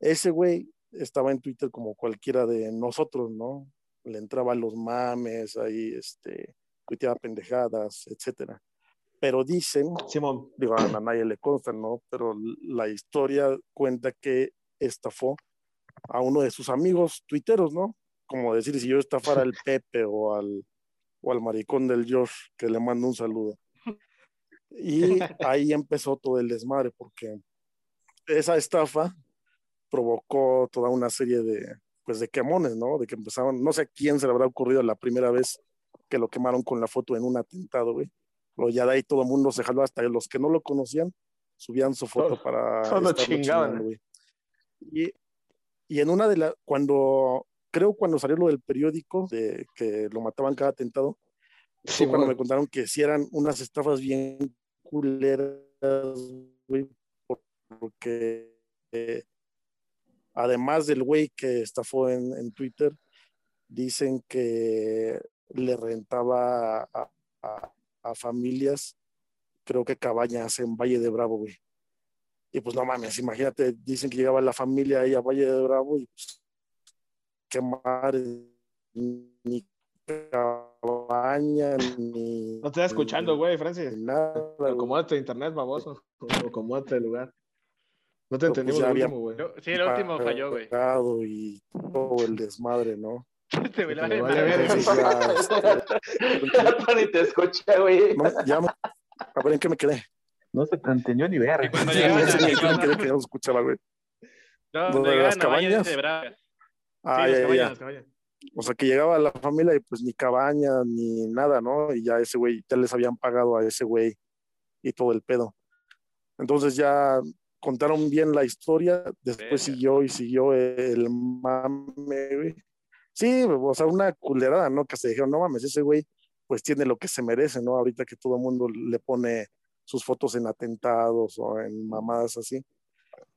Ese güey estaba en Twitter como cualquiera de nosotros, ¿no? Le entraban los mames, ahí, este, tuiteaba pendejadas, etcétera. Pero dicen, Simón. digo, a nadie le consta, ¿no? Pero la historia cuenta que estafó a uno de sus amigos tuiteros, ¿no? Como decir, si yo estafara al Pepe o al, o al maricón del Josh, que le mando un saludo. Y ahí empezó todo el desmadre, porque esa estafa provocó toda una serie de, pues, de quemones, ¿no? De que empezaron, no sé a quién se le habrá ocurrido la primera vez que lo quemaron con la foto en un atentado, güey. Pero ya de ahí todo el mundo se jaló, hasta los que no lo conocían, subían su foto Todo- para todo chingaban. chingando, güey. Y, y en una de las, cuando, creo cuando salió lo del periódico, de que lo mataban cada atentado, Simón. cuando me contaron que si eran unas estafas bien culeras, güey, porque eh, además del güey que estafó en, en Twitter, dicen que le rentaba a, a- a familias, creo que cabañas en Valle de Bravo, güey. Y pues no mames, imagínate, dicen que llegaba la familia ahí a Valle de Bravo y pues, qué madre, ni cabaña, ni... No te está escuchando, güey, Francis. ni Nada. Acomódate de internet, baboso. O Acomódate de lugar. No te Pues entendimos último, güey. Yo- Sí, el último falló, güey. Y todo el desmadre, ¿no? Este Te vale Tony te escucha, güey. no, ya me- a ver en qué me quedé. No se te entendió ni ver. Y cuando Sí, llegaban sí, a- ¿en qué me quedé que no se escuchaba, güey? No. Ah, Sí, ya, ya, cabañas, ya. las cabañas. O sea, que llegaba la familia y pues ni cabaña ni nada, ¿no? Y ya ese güey, ya les habían pagado a ese güey y todo el pedo. Entonces ya contaron bien la historia, después Verga. siguió y siguió el mame, güey. Sí, o sea, una culerada, ¿no? Que se dijeron, no mames, ese güey pues tiene lo que se merece, ¿no? Ahorita que todo el mundo le pone sus fotos en atentados o en mamadas así.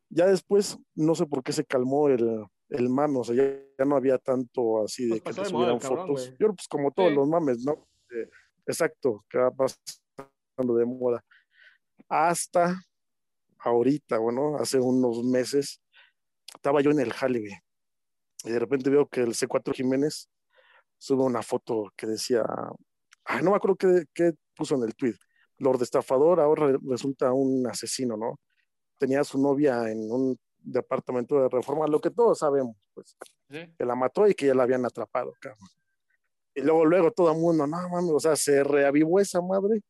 Ya después, no sé por qué se calmó el, el mame, o sea, ya, ya no había tanto así de Pues que te de moda el subieran cabrón, fotos. güey. Yo, pues como todos Sí. los mames, ¿no? Eh, exacto, que va pasando de moda. Hasta ahorita, bueno, hace unos meses, estaba yo en el jale, y de repente veo que el C4 Jiménez sube una foto que decía, ay, no me acuerdo qué, qué puso en el tweet. Lord Estafador ahora resulta un asesino, ¿no? Tenía a su novia en un departamento de reforma, lo que todos sabemos, pues, que la mató y que ya la habían atrapado, cabrón. Y luego, luego todo el mundo, no mames, o sea, se reavivó esa madre,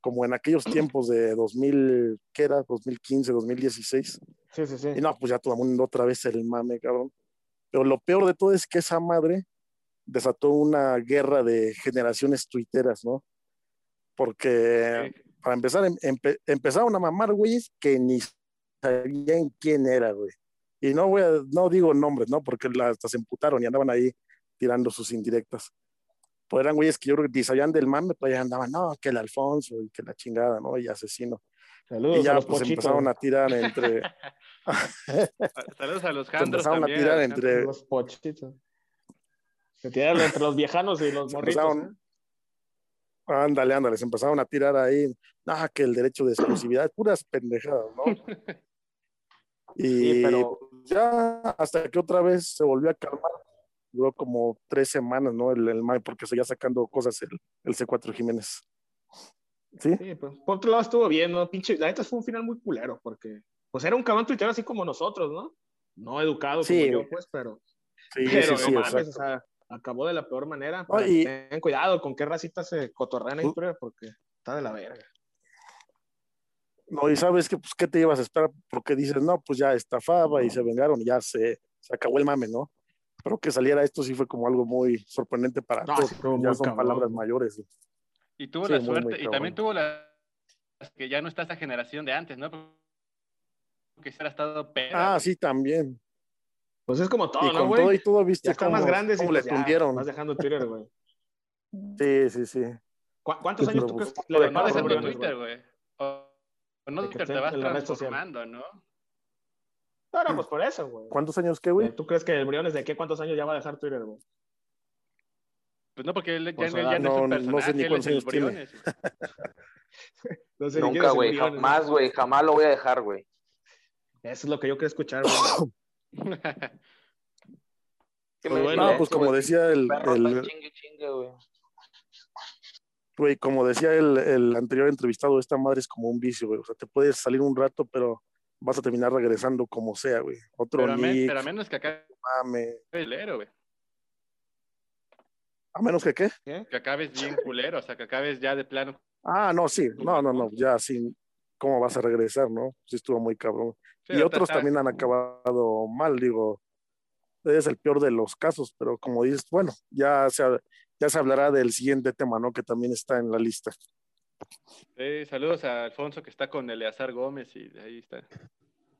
como en aquellos tiempos de 2000, ¿qué era? 2015, 2016. Sí, sí, sí. Y no, pues ya todo el mundo otra vez el mame, cabrón. Pero lo peor de todo es que esa madre desató una guerra de generaciones tuiteras, ¿no? Porque para empezar, em- empe- empezaron a mamar güeyes que ni sabían quién era, güey. Y no voy a, no digo nombres, ¿no? Porque hasta se emputaron y andaban ahí tirando sus indirectas. Pues eran güeyes que yo creo que ni sabían del mame, pues ya andaban, no, que el Alfonso y que la chingada, ¿no? Y asesino. Saludos y ya a los pues pochitos. empezaron a tirar entre, Saludos a los Se jandros empezaron a también. tirar a entre-. Los pochitos. Se tiraron entre los viejanos y los Se morritos. empezaron- ¿eh? Ándale, ándale, se empezaron a tirar ahí, ah, que el derecho de exclusividad, puras pendejadas, ¿no? Y Sí, pero- ya hasta que otra vez se volvió a calmar, duró como tres semanas, ¿no? El, el MAE, porque seguía sacando cosas el, el C4 Jiménez. ¿Sí? Sí, pues, por otro lado estuvo bien, ¿no? Pinche, la neta fue un final muy culero, porque pues era un cabrón tuitero así como nosotros, ¿no? No educado Sí, como yo, pues, pero, Sí, pero sí, sí, no mames, o sea, acabó de la peor manera. Y- Ten cuidado con qué racita se cotorrean ahí, Uh. Twitter, porque está de la verga. No, y sabes que, pues, ¿qué te ibas a esperar? Porque dices, no, pues ya estafaba y se vengaron y ya se, se acabó el mame, ¿no? Pero que saliera esto sí fue como algo muy sorprendente para No, todos. ya son cabrón. palabras mayores. Y tuvo Sí, la suerte, muy y también tuvo la que ya no está esa generación de antes, ¿no? Porque se ha estado peda. Ah, sí, también. Pues es como todo, y ¿no, con güey? todo y todo, viste Ya están cómo, más grandes y cómo le pues ya tundieron. vas dejando Twitter, güey. Sí, sí, sí. ¿Cu- ¿Cuántos Pues años tú crees que le dejando Twitter, güey? O no De que que te vas transformando, ¿no? No, no, pues por eso, güey. ¿Cuántos años qué, güey? ¿Tú crees que el Briones de aquí cuántos años ya va a dejar Twitter, güey? Pues no, porque él ya, edad. ya no, es No, un no sé personaje, ni él cuántos es el años tiene. No sé Nunca, es güey. Jamás, güey. Jamás lo voy a dejar, güey. Eso es lo que yo quiero escuchar, güey. ¿Qué Pues bueno, No, pues como decía el, Perro el- chingue, chingue, güey. como decía el, el anterior entrevistado, esta madre es como un vicio, güey. O sea, te puedes salir un rato, pero vas a terminar regresando como sea, güey. Otro Pero a, men- pero a menos que acabe mame. el héroe, güey. A menos que qué. Que acabes bien culero, o sea, que acabes ya de plano. Ah, no, sí. No, no, no. Ya sí. ¿Cómo vas a regresar, no? Sí estuvo muy cabrón. Sí, y otros también han acabado mal, digo. Es el peor de los casos, pero como dices, bueno, ya se, ya se hablará del siguiente tema, ¿no? Que también está en la lista. Sí, saludos a Alfonso que está con Eleazar Gómez y de ahí está.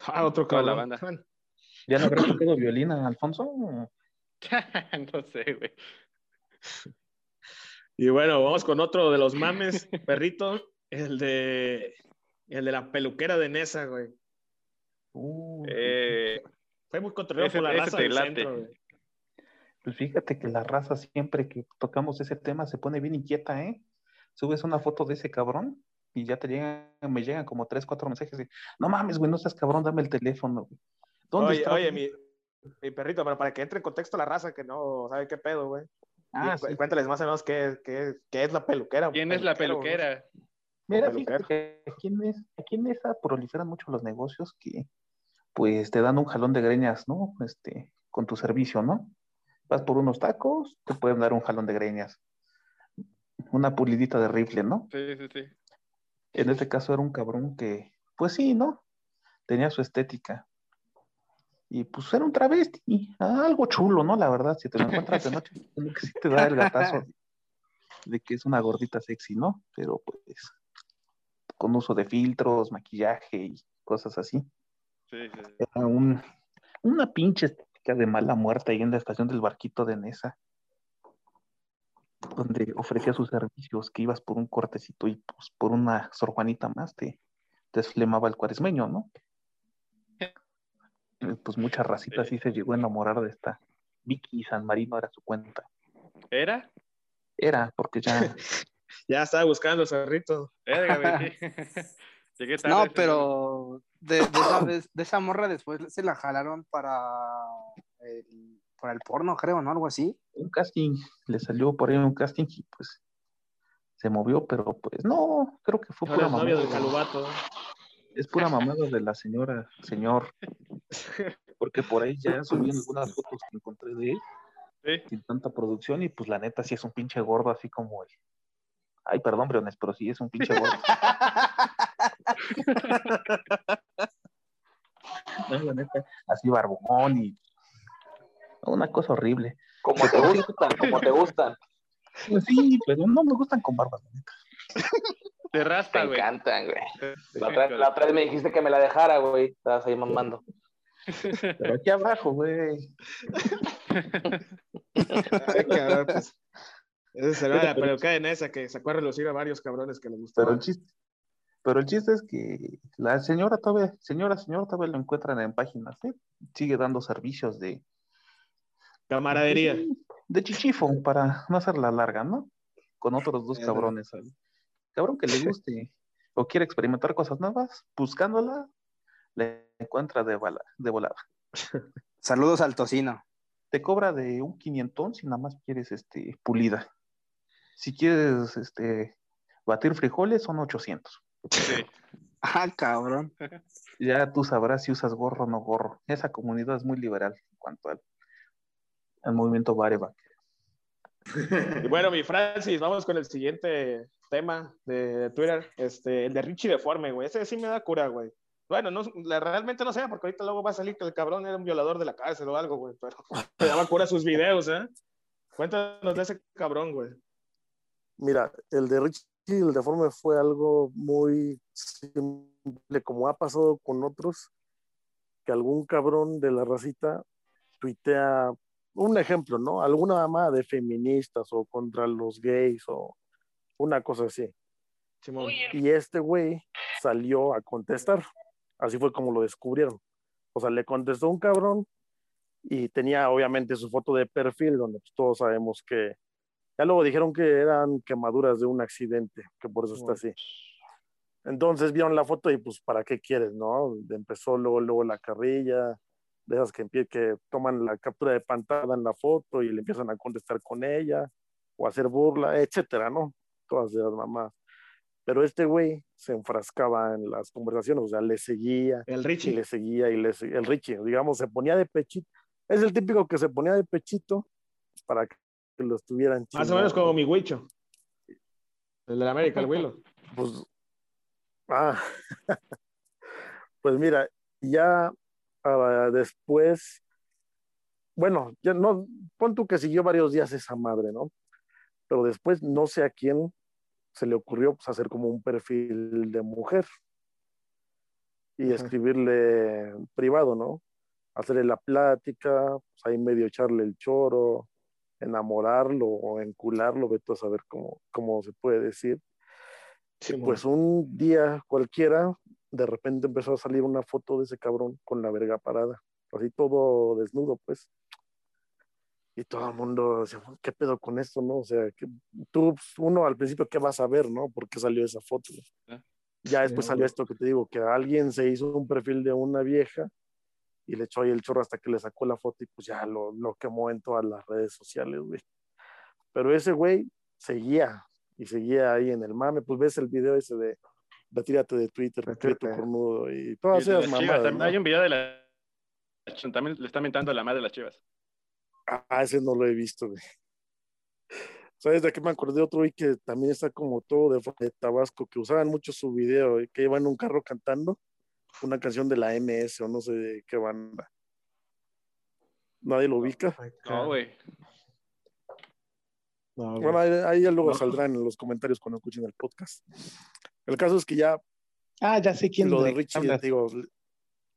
Ah, otro Toda la banda. ¿Ya no habrá tocado violina, Alfonso? no sé, güey. Y bueno, vamos con otro de los mames, perrito. El de, el de la peluquera de Nesa, güey. Uh, Eh, Fue muy controlado Ese- por la raza del late. centro, güey. Pues fíjate que la raza siempre que tocamos ese tema se pone bien inquieta, ¿eh? Subes una foto de ese cabrón y ya te llegan, me llegan como tres, cuatro mensajes de, no mames, güey, no seas cabrón, dame el teléfono, güey. ¿Dónde Oye, está? oye, mi, mi perrito, pero para que entre en contexto la raza que no sabe qué pedo, güey. Ah, sí. Cuéntales más o menos qué, qué, qué es la peluquera. ¿Quién es la güey. peluquera? Mira, fíjate que aquí en, es- aquí en esa proliferan mucho los negocios que pues te dan un jalón de greñas, ¿no? Este, con tu servicio, ¿no? Vas por unos tacos, te pueden dar un jalón de greñas. Una pulidita de rifle, ¿no? Sí, sí, sí. En este caso era un cabrón que, pues sí, ¿no? Tenía su estética. Y pues era un travesti, algo chulo, ¿no? La verdad, si te lo encuentras de noche, como que sí te da el gatazo de que es una gordita sexy, ¿no? Pero pues con uso de filtros, maquillaje y cosas así. Sí, sí, sí. Era un, una pinche estética de mala muerte ahí en la estación del barquito de Nesa, donde ofrecía sus servicios, que ibas por un cortecito y pues por una Sor Juanita más te desflemaba el cuaresmeño, ¿no? pues mucha racita sí se llegó a enamorar de esta. Vicky San Marino era su cuenta. ¿Era? Era, porque ya. ya estaba buscando cerrito. Llegué tarde, No, pero de, de esa, de- de esa morra después se la jalaron para el, para el porno, creo, ¿no? Algo así. un casting, le salió por ahí un casting y pues se movió, pero pues no, creo que fue pura mamada. del calubato. Es pura mamada de la señora, señor. Porque por ahí ya subí algunas fotos que encontré de él, sin tanta producción, y pues la neta sí es un pinche gordo, así como el. Ay, perdón, Briones, pero sí es un pinche gordo. No, la neta, así barbón y. Una cosa horrible. Como te gustan, como te gustan. Pues sí, pero no me gustan con barbas, la neta. Te raspa, güey. encantan, güey. La otra, la otra vez me dijiste que me la dejara, güey. Estabas ahí mamando. Pero aquí abajo, güey. Ay, cabrón, pues. Esa será la peluca en esa que sacó a relucir a varios cabrones que le Pero gustaban. el chiste, pero el chiste es que la señora todavía, señora, señor, todavía lo encuentran en páginas, ¿eh? Sigue dando servicios de Camaradería. de chichifo para no hacerla larga, ¿no? Con otros dos cabrones. ¿sabes? Cabrón que le guste o quiere experimentar cosas nuevas, buscándola, le encuentra de, bala, de volada. Saludos al tocino. Te cobra de un quinientón si nada más quieres este, pulida. Si quieres este, batir frijoles, son 800. Sí. Ah, cabrón. Ya tú sabrás si usas gorro o no gorro. Esa comunidad es muy liberal en cuanto al, al movimiento bareback. Y bueno, mi Francis, vamos con el siguiente tema de Twitter. Este, el de Richie Deforme, güey. Ese sí me da cura, güey. Bueno, no, la- realmente no sé, porque ahorita luego va a salir que el cabrón era un violador de la cárcel o algo, güey. Pero me daba cura sus videos, ¿eh? Cuéntanos de ese cabrón, güey. Mira, el de Richie, el deforme fue algo muy simple, como ha pasado con otros, que algún cabrón de la racita tuitea un ejemplo, ¿no? Alguna mamá de feministas o contra los gays o una cosa así. Simón. Y este güey salió a contestar. Así fue como lo descubrieron. O sea, le contestó un cabrón y tenía obviamente su foto de perfil, donde pues, todos sabemos que. Ya luego dijeron que eran quemaduras de un accidente, que por eso está así. Entonces vieron la foto y pues, ¿para qué quieres, no? Empezó luego, luego la carrilla, de esas que, que toman la captura de pantalla en la foto y le empiezan a contestar con ella, o hacer burla, etcétera, ¿no? Todas esas mamás. Pero este güey se enfrascaba en las conversaciones, o sea, le seguía. El Richie. Y le seguía y le seguía. El Richie, digamos, se ponía de pechito. Es el típico que se ponía de pechito para que lo estuvieran Más o menos como mi Huicho. El de la América, el Willow. Pues, ah, pues mira, ya ah, después, bueno, ya no, pon tú que siguió varios días esa madre, ¿no? Pero después no sé a quién se le ocurrió pues, hacer como un perfil de mujer y Ajá. escribirle privado, ¿no? Hacerle la plática, pues ahí medio echarle el choro, enamorarlo o encularlo, vete a saber cómo, cómo se puede decir. Y pues un día cualquiera, de repente empezó a salir una foto de ese cabrón con la verga parada, así todo desnudo, pues. Y todo el mundo decía, ¿qué pedo con esto, no? O sea, que tú, pues, uno al principio, ¿qué vas a ver, no? ¿Por qué salió esa foto? Ya después Sí, salió esto que te digo, que alguien se hizo un perfil de una vieja y le echó ahí el chorro hasta que le sacó la foto y pues ya lo, lo quemó en todas las redes sociales, güey. Pero ese güey seguía y seguía ahí en el mame, pues ves el video ese de retírate de Twitter, prieto cornudo y todas Y esas Chivas, mamadas. Hay un video de la también le está mentando a la madre de las chivas. Ah, ese no lo he visto, güey. ¿Sabes de qué me acordé? Otro güey que también está como todo de, de Tabasco, que usaban mucho su video, güey, que iba en un carro cantando una canción de la MS o no sé de qué banda. Nadie lo ubica. No, güey. Bueno, ahí, ahí ya luego No. saldrán en los comentarios cuando escuchen el podcast. El caso es que ya Ah, ya sé quién lo de Richie, hablas. digo,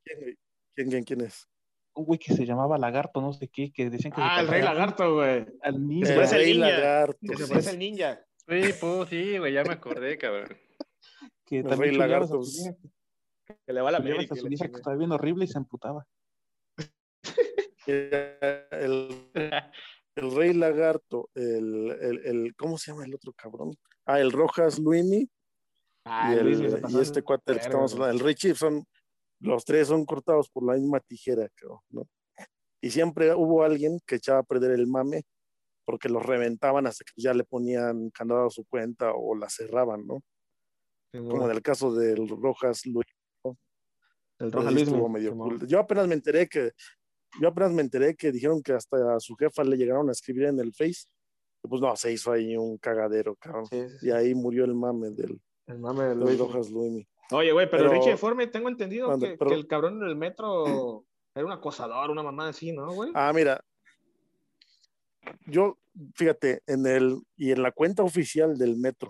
¿quién? ¿quién, quién, quién es? Un güey que se llamaba Lagarto, no sé qué, que decían que Ah, el Rey Lagarto, güey. Al mismo. Se parece Rey ninja. Lagarto, Que se sí. parece al ninja. Sí, pues sí, güey, ya me acordé, cabrón. Que El Rey Lagarto. Que le va a la América. a y su vieja que estaba bien horrible y se emputaba. el, el Rey Lagarto, el, el, el- ¿cómo se llama el otro cabrón? Ah, el Rojas Luini Ah, y, el- Luis, y este cuate del que estamos hablando, el Richie, son, los tres son cortados por la misma tijera, creo, ¿no? Y siempre hubo alguien que echaba a perder el mame porque los reventaban hasta que ya le ponían candado a su cuenta o la cerraban, ¿no? Como en el caso del Rojas Luis. El sí Luis. estuvo medio cool. Yo apenas me enteré que, yo apenas me enteré que dijeron que hasta a su jefa le llegaron a escribir en el Face. Y Pues no, se hizo ahí un cagadero, cabrón. Y ahí murió el mame del, El mame de del Luis. Rojas Luimi. Oye, güey, pero, Pero- Richie Deforme, tengo entendido Mande, que, pero- que el cabrón en el metro era un acosador, una mamá así, ¿no, güey? Ah, mira. Yo, fíjate, en el, y en la cuenta oficial del metro,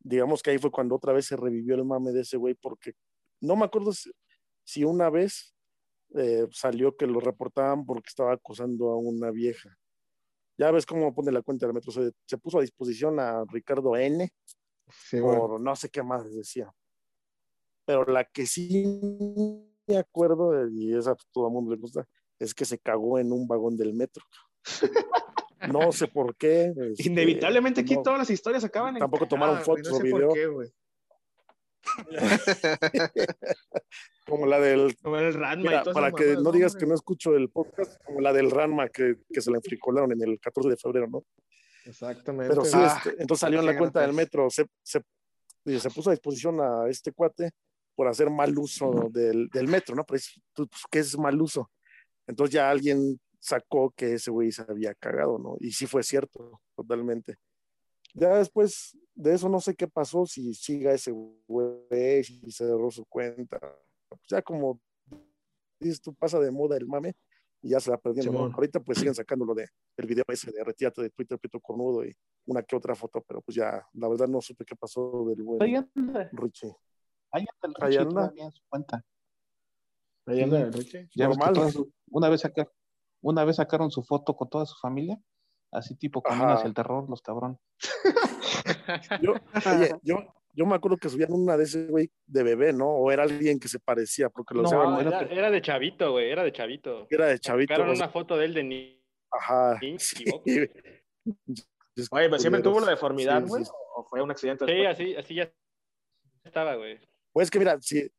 digamos que ahí fue cuando otra vez se revivió el mame de ese güey, porque no me acuerdo si, si una vez eh, salió que lo reportaban porque estaba acosando a una vieja. Ya ves cómo pone la cuenta del metro, se, se puso a disposición a Ricardo N. Sí, por no sé qué más decía. Pero la que sí me acuerdo, y esa a todo el mundo le gusta, es que se cagó en un vagón del metro. No sé por qué. este, Inevitablemente aquí no- todas las historias acaban en Tampoco tomaron fotos no o sé por video. qué, güey. Como la del. Como el Ranma Mira, y todas para que no digas hombre. que no escucho el podcast, como la del Ranma que, que se la enfricolaron en el 14 de febrero, ¿no? Exactamente. Pero sí, güey. este, entonces salió en la cuenta del metro, se, se puso a disposición a este cuate por hacer mal uso del, del metro, ¿no? Pero es, pues, ¿qué es mal uso? Entonces ya alguien sacó que ese güey se había cagado, ¿no? Y sí fue cierto, totalmente. Ya después de eso no sé qué pasó, si siga ese güey, si cerró su cuenta. Pues ya como dices tú, pasa de moda el mame y ya se va perdiendo. Ahorita pues siguen sacando lo de el video ese de retírate de Twitter, Pito Cornudo y una que otra foto, pero pues ya, la verdad no supe qué pasó del güey Ahí anda, Richie. ahí anda el Richie anda. todavía en su cuenta. Ahí anda el Richie. Ya Normal. todas una, vez saca- una vez sacaron su foto con toda su familia, así tipo camino Ajá. hacia el terror, los cabrón. Yo, oye, yo, yo me acuerdo que subían una de ese güey de bebé, ¿no? O era alguien que se parecía, porque lo No, era, era de chavito, güey, era de chavito. era de chavito. Sacaron una foto de él de ni... Ajá. ni- sí. Oye, pero siempre tuvo la Culeros. deformidad, güey. sí. ¿O fue un accidente? Sí, después? así, así ya estaba, güey. Pues que mira, sí,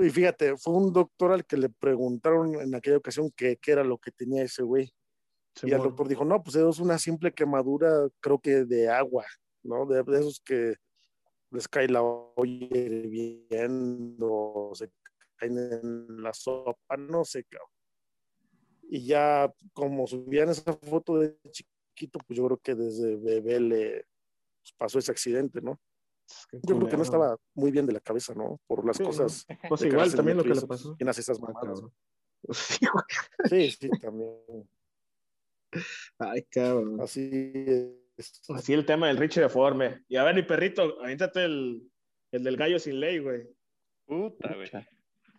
y fíjate, fue un doctor al que le preguntaron en aquella ocasión qué qué era lo que tenía ese güey. Y el doctor dijo, no, pues es una simple quemadura, creo que de agua, ¿no? De, de esos que les cae la olla hirviendo, se caen en la sopa, no sé, cabrón. Y ya como subían esa foto de chiquito, pues yo creo que desde bebé le pues, pasó ese accidente, ¿no? Qué Yo creo que no estaba muy bien de la cabeza, ¿no? Por las Sí, cosas. Pues igual también lo que le pasó. ¿Quién hace esas Ah, mamadas? Sí, sí, también. Ay, cabrón. Así es. Así el tema del Richie deforme. Y a ver, mi perrito, aviéntate el, el del gallo sin ley, güey. Puta, güey.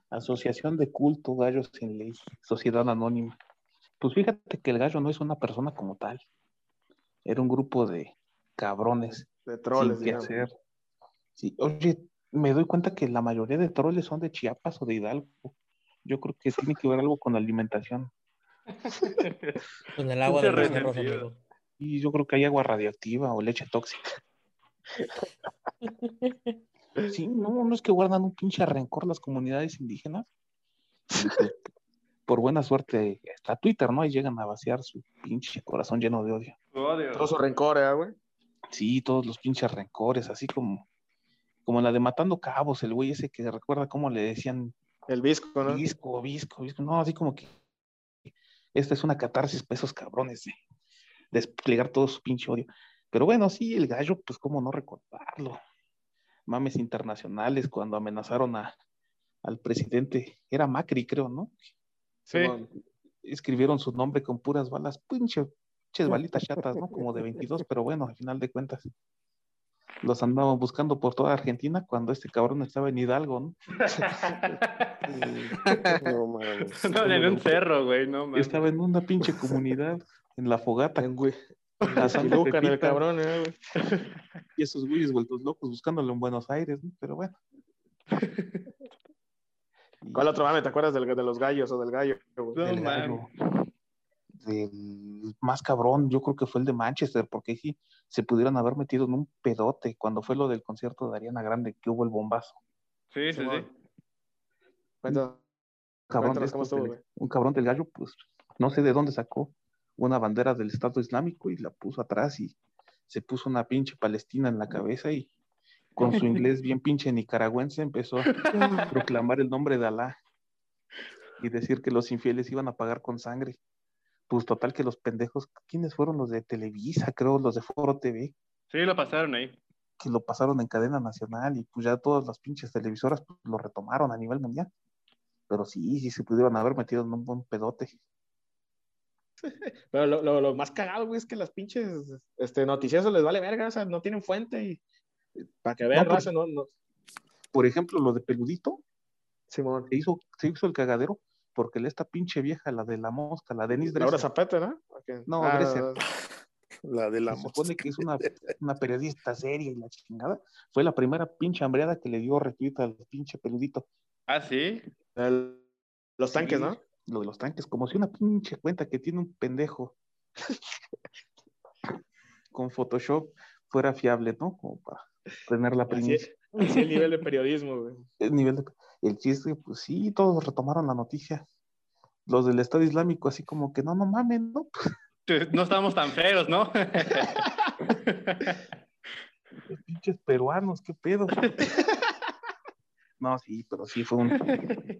Asociación de culto Gallos sin ley, sociedad anónima. Pues fíjate que el gallo no es una persona como tal. Era un grupo de cabrones De troles, sin hacer. Sí, oye, me doy cuenta que la mayoría de troles son de Chiapas o de Hidalgo. Yo creo que tiene que ver algo con la alimentación. Con el agua del Rosa amigo. Y yo creo que hay agua radioactiva o leche tóxica. Sí, no, no es que guardan un pinche rencor las comunidades indígenas. Pues, por buena suerte está Twitter, ¿no? Y llegan a vaciar su pinche corazón lleno de odio. Odio. Todo su rencor, ¿eh, güey? Sí, todos los pinches rencores, así como, como la de Matando Cabos, el güey ese que recuerda cómo le decían El visco, ¿no? visco, visco, visco. No, así como que esta es una catarsis para esos cabrones de desplegar todo su pinche odio. Pero bueno, sí, el gallo, pues cómo no recordarlo. Mames internacionales cuando amenazaron a, al presidente, era Macri, creo, ¿no? Sí. Escribieron su nombre con puras balas, pinche, pinches balitas chatas, ¿no? Como de 22, pero bueno, al final de cuentas. Los andaban buscando por toda Argentina cuando este cabrón estaba en Hidalgo, ¿no? No mames. No, en un cerro, güey, no mames. Estaba en una pinche comunidad, en la fogata. En güey. en la Santa Esquilucan el cabrón, ¿eh, güey? Y esos güeyes vueltos locos buscándolo en Buenos Aires, ¿no? Pero bueno. ¿Cuál otro mame? ¿Te acuerdas del, de los gallos o del gallo? güey? No del mames. gallo. Del más cabrón, yo creo que fue el de Manchester, porque ahí sí se pudieron haber metido en un pedote cuando fue lo del concierto de Ariana Grande, que hubo el bombazo. Sí, sí, sí. Cabrón Cuéntanos de cómo estos estuvo, del- güey. un cabrón del gallo, pues no sé de dónde sacó una bandera del Estado Islámico y la puso atrás y se puso una pinche palestina en la cabeza y con su inglés bien pinche nicaragüense empezó a proclamar el nombre de Alá y decir que los infieles iban a pagar con sangre. Pues total que los pendejos, ¿quiénes fueron los de Televisa? Creo, los de Foro TV, Sí, lo pasaron ahí. que lo pasaron en cadena nacional y pues ya todas las pinches televisoras pues, lo retomaron a nivel mundial. Pero sí, sí se pudieron haber metido en un buen pedote. Pero lo, lo, lo más cagado, güey, es que las pinches este, noticiosos les vale verga, o sea, no tienen fuente y para que vean, No, raza, no, no. Por ejemplo, lo de Peludito, Simón. se hizo, se hizo el cagadero porque esta pinche vieja, la de la mosca, la Denise Laura Dresser. Zapata, ¿no? No, Ah, Dresser. La de la Se supone que es una, una periodista seria y la chingada. Fue la primera pinche hambreada que le dio retweet al pinche peludito. Ah, sí. el- los tanques, ¿no? Lo de los tanques, como si una pinche cuenta que tiene un pendejo con Photoshop fuera fiable, ¿no? Como para tener la primicia. así el nivel de periodismo, güey. El nivel de- el chiste, pues sí, todos retomaron la noticia. Los del Estado Islámico, así como que no, no mames, ¿no? No estamos tan feos, ¿no? Los pinches peruanos, qué pedo. No, sí, pero sí fue un,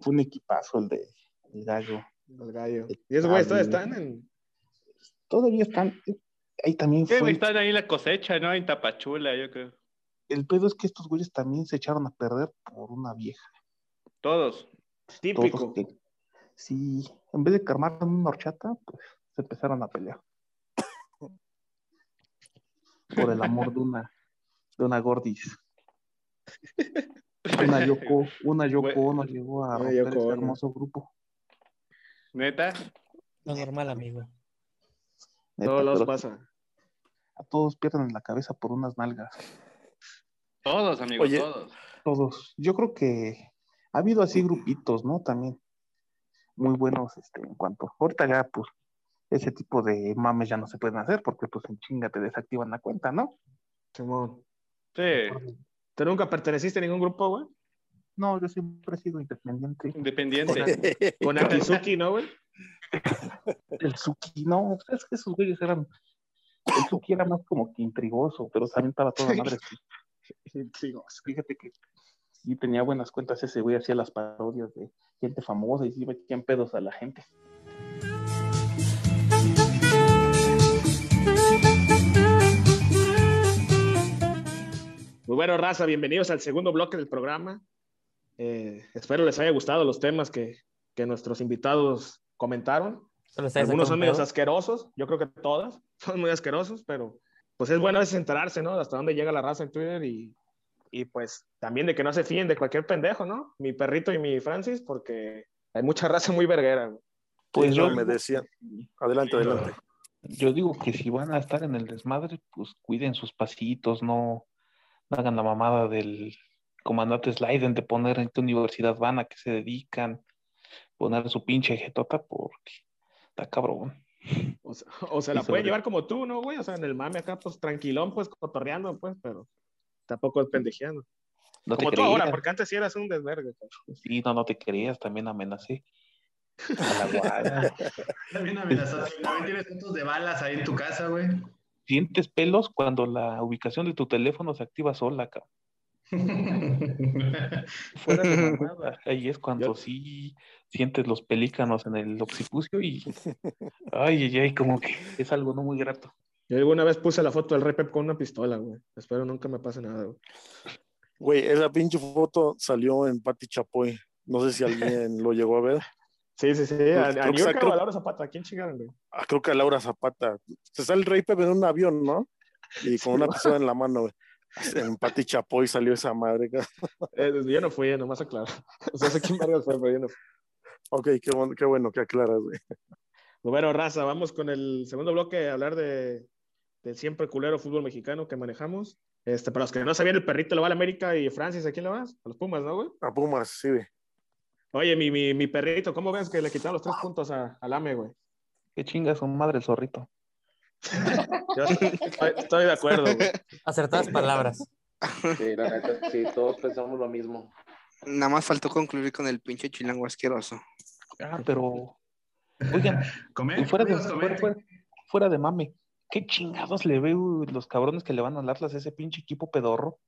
fue un equipazo el de el gallo. El gallo. Y esos güeyes todavía están en. Todavía están. Ahí también Sí, fue. Están ahí en la cosecha, ¿no? En Tapachula, yo creo. El pedo es que estos güeyes también se echaron a perder por una vieja. Todos. Típico. Todos que- sí, en vez de armaran una horchata, pues se empezaron a pelear. Por el amor de una, de una gordis. Una Yoko, una Yoko nos llegó a romper Yoko este hermoso grupo. ¿Neta? Lo normal, amigo. Neta, Todos los pasa. A todos pierden la cabeza por unas nalgas. Todos, amigos, Oye. todos. Todos. Yo creo que ha habido así grupitos, ¿no? También muy buenos este, en cuanto. Ahorita ya, pues, ese tipo de mames ya no se pueden hacer porque, pues, en chinga te desactivan la cuenta, ¿no? Simón. Sí. ¿Tú nunca perteneciste a ningún grupo, güey? No, yo siempre he sido independiente. Independiente. Con Akizuki, ¿no, güey? El Suki, no, es que esos güeyes eran. El Suki era más como que intrigoso, pero también estaba toda madre. Intrigoso. Fíjate que sí tenía buenas cuentas ese güey, hacía las parodias de gente famosa y sí metían pedos a la gente. Muy bueno, raza, bienvenidos al segundo bloque del programa. Eh, espero les haya gustado los temas que, que nuestros invitados comentaron. Algunos son medios asquerosos, yo creo que todas son muy asquerosos, pero pues es bueno a veces enterarse, ¿no? De hasta dónde llega la raza en Twitter y, y pues también de que no se fíen de cualquier pendejo, ¿no? Mi perrito y mi Francis, porque hay mucha raza muy verguera. güey. Pues yo me decían. Adelante, adelante. Yo digo que si van a estar en el desmadre, pues cuiden sus pasitos, no, no hagan la mamada del comandante Sliden de poner en qué universidad van, a qué se dedican, poner su pinche jetota porque está cabrón. O, sea, o se la sobre- llevar como tú, ¿no, güey? O sea, en el mame acá, pues tranquilón, pues cotorreando, pues, pero tampoco es pendejeando. No como tú ahora, porque antes sí eras un desvergue. cabrón. Sí, no, no te creas, también amenacé. A la guarda. También amenazaste. También tienes puntos de balas ahí en tu casa, güey. Sientes pelos cuando la ubicación de tu teléfono se activa sola, cabrón. Fuera de mamada. Ahí es cuando sí sientes los pelícanos en el occipucio y ay, ay, ay, como que es algo no muy grato. Yo alguna vez puse la foto del Rey Pep con una pistola, güey. Espero nunca me pase nada, güey. Güey, esa pinche foto salió en Pati Chapoy. No sé si alguien lo llegó a ver. Sí, sí, sí. Pues, A, a creo que a Laura Zapata. ¿Quién chingaron, güey? Ah, creo que a Laura Zapata. Se sale el Rey Pepe en un avión, ¿no? Y con una pistola en la mano, güey. En Pati Chapoy salió esa madre. Eh, yo no fui, nomás aclaro. O sea, sé quién vergas fue, pero yo no fui. Ok, qué bueno, qué bueno que aclaras, güey. Bueno, raza, vamos con el segundo bloque a hablar de, del siempre culero fútbol mexicano que manejamos. Este, para los que no sabían, el perrito le va a la América y Francis, ¿a quién le vas? A los Pumas, ¿no, güey? A Pumas, sí, güey. Oye, mi, mi, mi perrito, ¿cómo ves que le quitaron los tres puntos a, al AME, güey? Qué chinga su madre el zorrito. Yo estoy, estoy de acuerdo, güey. Acertadas palabras. Sí, la neta, sí, todos pensamos lo mismo. Nada más faltó concluir con el pinche chilango asqueroso. Ah, pero. Oigan, y fuera, de, fuera, fuera- fuera de mame, ¿qué chingados le veo los cabrones que le van al Atlas a ese pinche equipo pedorro?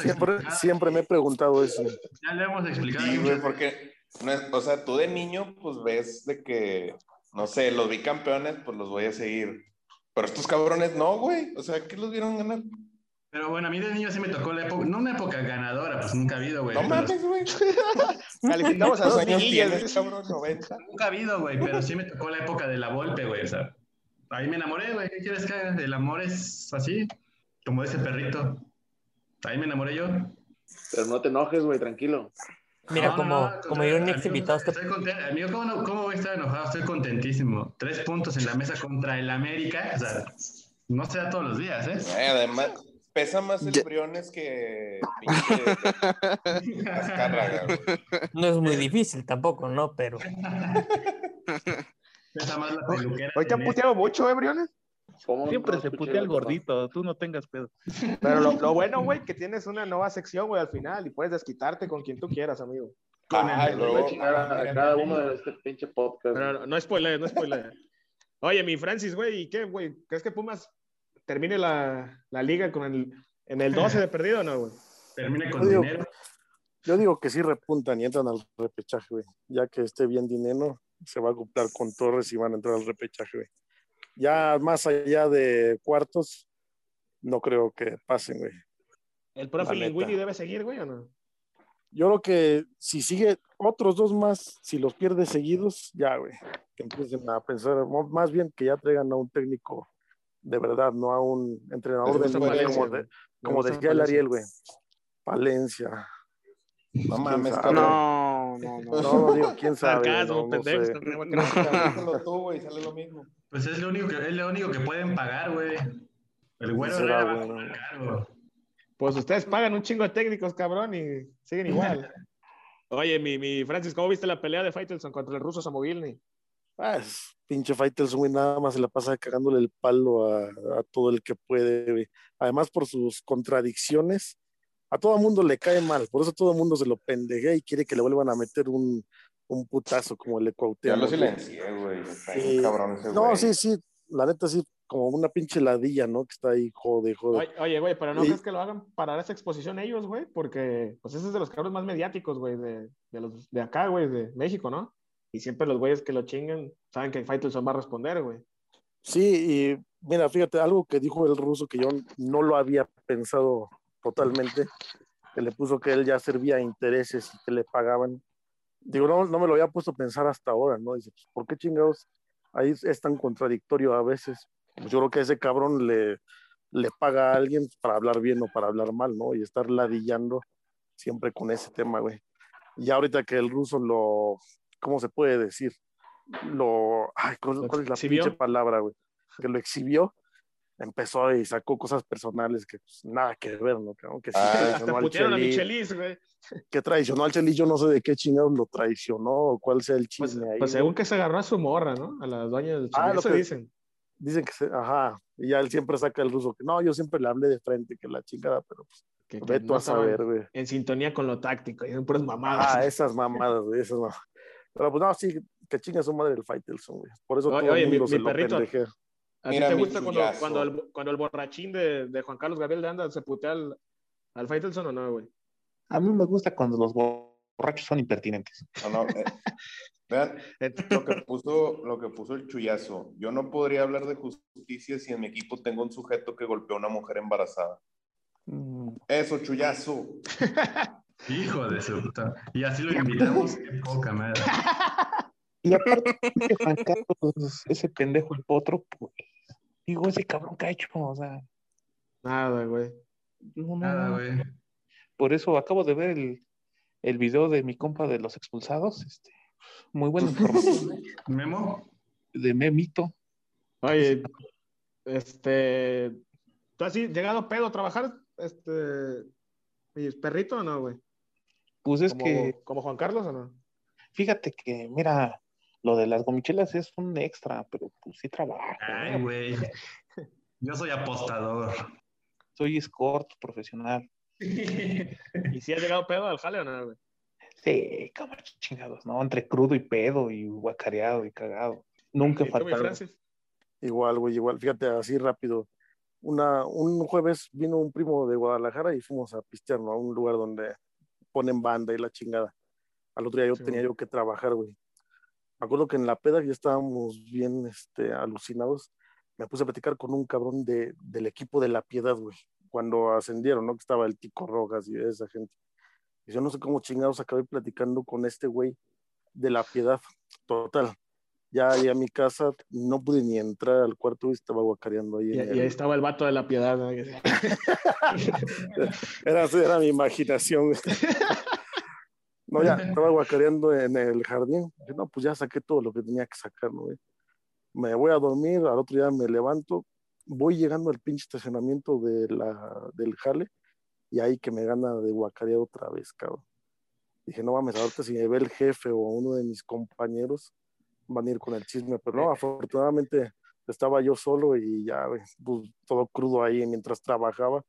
Siempre, siempre me he preguntado eso. Ya le hemos explicado. Sí, güey, porque, o sea, tú de niño, pues ves de que, no sé, los vi campeones, pues los voy a seguir. Pero estos cabrones no, güey. O sea, ¿qué los vieron ganar? Pero bueno, a mí de niño sí me tocó la época, no una época ganadora, pues nunca ha habido, güey. No mames, güey. Calificamos a ¿Cuántos dos años tienes, cabrón? 90. Nunca ha habido, güey, pero sí me tocó la época de la Volpe, güey, o sea, ahí me enamoré, güey, ¿qué quieres que haga? El amor es así, como ese perrito. Ahí me enamoré yo. Pero no te enojes, güey, tranquilo. Mira, No, como, no, como un contrario, ex invitado, este Estoy contento. Amigo, ¿cómo, no- ¿cómo voy a estar enojado? Estoy contentísimo. Tres puntos en la mesa contra el América, o sea, no se da todos los días, ¿eh? Güey, además, pesa más el Briones que no es muy difícil tampoco, ¿no? Pero Pesa más la peluquera. Hoy te han puteado mucho, ¿eh, Briones? Siempre se putea el gordito, tú no tengas pedo. Pero lo, lo bueno, güey, que tienes una nueva sección, güey, al final y puedes desquitarte con quien tú quieras, amigo. Ah, Nos va a chingar a, a cada uno de este pinche podcast. Pero no, no spoiler, no spoiler. Oye, mi Francis, güey, ¿y qué, güey? ¿Crees que Pumas termine la, la liga con el, en el 12 de perdido o no, güey? Termine Yo digo, yo digo que sí repuntan y entran al repechaje, güey. Ya que esté bien dinero, se va a acoplar con Torres y van a entrar al repechaje, güey. Ya más allá de cuartos, no creo que pasen, güey. ¿El profe. Linguini debe seguir, güey, o no? Yo creo que si sigue otros dos más, si los pierde seguidos, ya, güey. Que empiecen a pensar, más bien que ya traigan a un técnico de verdad, no a un entrenador de Palencia, como, de- decía el. Ariel, güey. Palencia. No ¿Quién mames. No, no, no. No, digo, quién sabe. Sarcasmo, no, no pendejo, No, tú, güey, sale lo mismo. Pues es lo único que, es lo único que pueden pagar, güey. El güero va a. Pues ustedes pagan un chingo de técnicos, cabrón, y siguen igual. Oye, mi, mi Francis, ¿cómo viste la pelea de Faitelson contra el ruso Samovilny? Ah, es pinche Faitelson, güey, nada más se la pasa cagándole el palo a, a todo el que puede, güey. Además, por sus contradicciones, a todo el mundo le cae mal, por eso todo el mundo se lo pendejea y quiere que le vuelvan a meter un, un putazo como el de Ya lo silencié, güey. Sí. cabrón ese No, sí, sí, la neta sí, como una pinche ladilla, ¿no? Que está ahí, jode, jode. Oye, güey, pero ¿no Y- crees que lo hagan para esa exposición ellos, güey? Porque, pues, ese es de los cabros más mediáticos, güey, de, de, los, de acá, güey, de México, ¿no? Y siempre los güeyes que lo chinguen saben que Faitelson va a responder, güey. Sí, y mira, fíjate, algo que dijo el ruso que yo no lo había pensado totalmente, que le puso que él ya servía a intereses y que le pagaban. Digo, no, no me lo había puesto a pensar hasta ahora, ¿no? Dice, pues, ¿por qué chingados ahí es tan contradictorio a veces? Pues yo creo que ese cabrón le, le paga a alguien para hablar bien o para hablar mal, ¿no? Y estar ladillando siempre con ese tema, güey. Y ahorita que el ruso lo, ¿cómo se puede decir? Lo, ay, ¿cuál, ¿Lo cuál es la exhibió? pinche palabra, güey? Que lo exhibió, empezó y sacó cosas personales que pues, nada que ver, ¿no? Que sí Ah, traicionó al Chelis, Michelis, güey. que traicionó al Chelis, yo no sé de qué chingados lo traicionó o cuál sea el Pues, chisme ahí. pues según que se agarró a su morra, ¿no? A la dueña del Ah, Chelis. lo Eso que- dicen. Dicen que se, ajá, y ya él siempre saca el ruso, que no, yo siempre le hablé de frente, que la chingada, pero pues, Que, que ve tú no a saber, güey. En sintonía con lo táctico. Dicen puras mamadas. Ah, esas mamadas, güey, esas mamadas. Pero pues no, sí, que chinga su madre el Faitelson, güey. Por eso Oye, todo oye, el mi- mundo mi se lo perrito. pendejea. ¿A ti te gusta cuando, cuando, el, cuando el borrachín de, de Juan Carlos Gabriel de Anda se putea al, al Faitelson o no, güey? A mí me gusta cuando los borrachos son impertinentes. No, no, eh, vean lo que, puso, lo que puso el chullazo. Yo no podría hablar de justicia si en mi equipo tengo un sujeto que golpeó a una mujer embarazada. Mm, Eso, chullazo. Hijo de su puta. Y así lo invitamos. Qué poca madre. Y aparte, Juan Carlos, ese pendejo el potro, pues, digo, ese cabrón que ha hecho, o sea, Nada, güey. no, no, Nada, no. güey. Por eso acabo de ver el, el video de mi compa de los expulsados, este, muy buena información, ¿eh? Memo. de Memito. Oye, este. ¿Tú has llegado pedo a trabajar, este. perrito o no, güey? Pues es ¿Como, que, como Juan Carlos o no? fíjate que, mira, lo de las gomichelas es un extra, pero pues sí trabajo. Ay, güey. Yo soy apostador. Soy escort profesional. ¿Y si ha llegado pedo al jale o no, güey? Sí, como chingados, ¿no? Entre crudo y pedo y guacareado y cagado. Nunca ¿Y tú, mi faltaron. Francis? Igual, güey, igual. Fíjate, así rápido. Una, un jueves vino un primo de Guadalajara y fuimos a pistear, ¿no? A un lugar donde ponen banda y la chingada. Al otro día yo Sí, tenía güey. yo que trabajar, güey. Me acuerdo que en la peda ya estábamos bien este, alucinados. Me puse a platicar con un cabrón de, del equipo de La Piedad, güey. Cuando ascendieron, ¿no? Que estaba el Tico Rojas y esa gente. Y yo no sé cómo chingados acabé platicando con este güey de La Piedad. Total. Ya llegué a mi casa, no pude ni entrar al cuarto y estaba guacareando ahí. Y, y ahí estaba el vato de la piedad. ¿no? Era, era mi imaginación. No, ya, estaba guacareando en el jardín. Dije, no, pues ya saqué todo lo que tenía que sacar, ¿no? güey? Me voy a dormir, al otro día me levanto, voy llegando al pinche estacionamiento de la, del jale y ahí que me gana de guacarear otra vez, cabrón. Dije, no mames, ahorita si me ve el jefe o uno de mis compañeros, van a ir con el chisme, pero no, afortunadamente estaba yo solo y ya, pues, todo crudo ahí mientras trabajaba.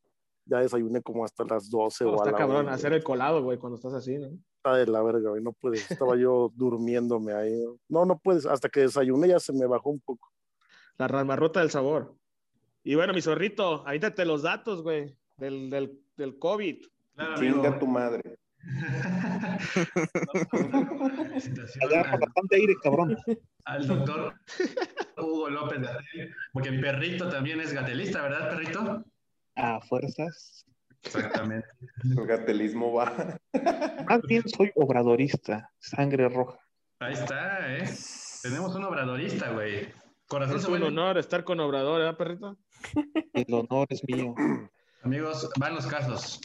Ya desayuné como hasta las 12 No, o a está la cabrón hacer el colado, güey, cuando estás así, ¿no? Está de la verga, güey, no puedes. Estaba yo durmiéndome ahí. No, no puedes. Hasta que desayuné ya se me bajó un poco. La ramarrota del sabor. Y bueno, mi zorrito, ahítate los datos, güey, del, del, del COVID. Claro, Chinga tu madre. Allá al- bastante aire, cabrón. al doctor Hugo López porque mi perrito también es gatelista, ¿verdad, perrito? A fuerzas. Exactamente. El gatelismo va. Más bien soy obradorista, sangre roja. Ahí está, ¿eh? Tenemos un obradorista, güey. Corazón Es un vuelve- honor estar con Obrador, ¿verdad, perrito? El honor es mío. Amigos, van los casos.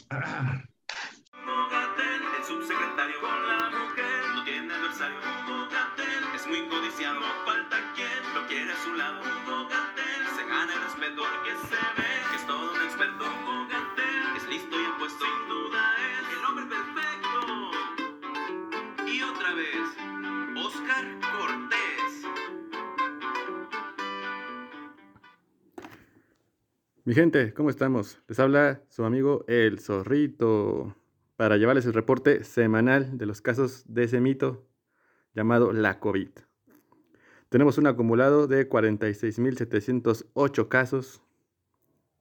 Mi gente, ¿cómo estamos? Les habla su amigo El Zorrito para llevarles el reporte semanal de los casos de ese mito llamado la COVID. Tenemos un acumulado de 46.708 casos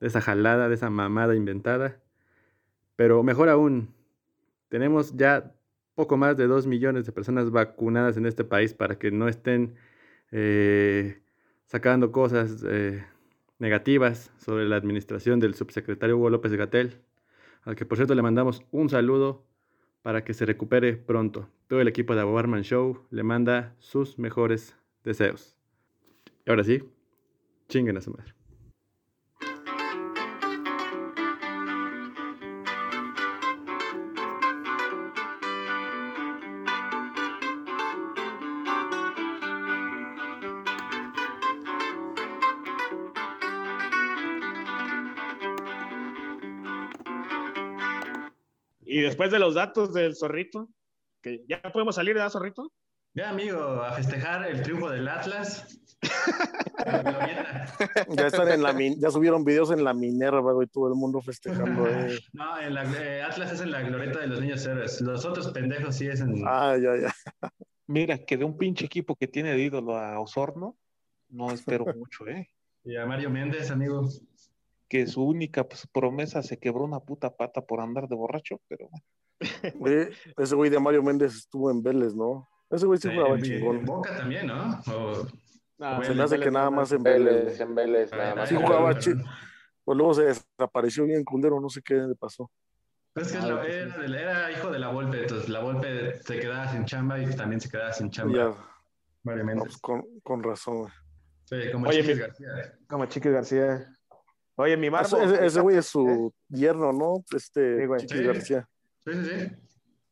de esa jalada, de esa mamada inventada. Pero mejor aún, tenemos ya poco más de 2 millones de personas vacunadas en este país para que no estén eh, sacando cosas eh, negativas sobre la administración del subsecretario Hugo López Gatel, al que por cierto le mandamos un saludo para que se recupere pronto. Todo el equipo de Abobarman Show le manda sus mejores deseos. Y ahora sí, chinguen a su madre. Después de los datos del zorrito, que ya podemos salir, ¿verdad, zorrito? Ya, amigo, a festejar el triunfo del Atlas. Ya están en la min- ya subieron videos en la Minerva, güey, todo el mundo festejando. eh. No, en la, eh, Atlas es en la glorieta de los niños héroes. Los otros pendejos sí es en. Ah, ya, ya. Mira, que de un pinche equipo que tiene de ídolo a Osorno, no espero mucho, ¿eh? Y a Mario Méndez, amigo. Que su única pues, promesa se quebró una puta pata por andar de borracho, pero Güey, ese güey de Mario Méndez estuvo en Vélez, ¿no? Ese güey sí jugaba chingón. en Boca también, ¿no? O- Ah, Se me hace que nada más en Vélez. Vélez, en Vélez, nada más. Sí jugaba chido. Pues luego se desapareció bien culero, no sé qué le pasó. Es que es la- era, del- era hijo de la Volpe, entonces la Volpe se quedaba sin chamba y también se quedaba sin chamba. Ya, Mario no, pues con, con razón, güey. Sí, como Oye, Chiquis García. Como Chiquis García. Oye, mi Marmo. Ese, güey es su yerno, ¿no? Este Sí, güey. Chiquis Sí. García. Sí, sí, sí.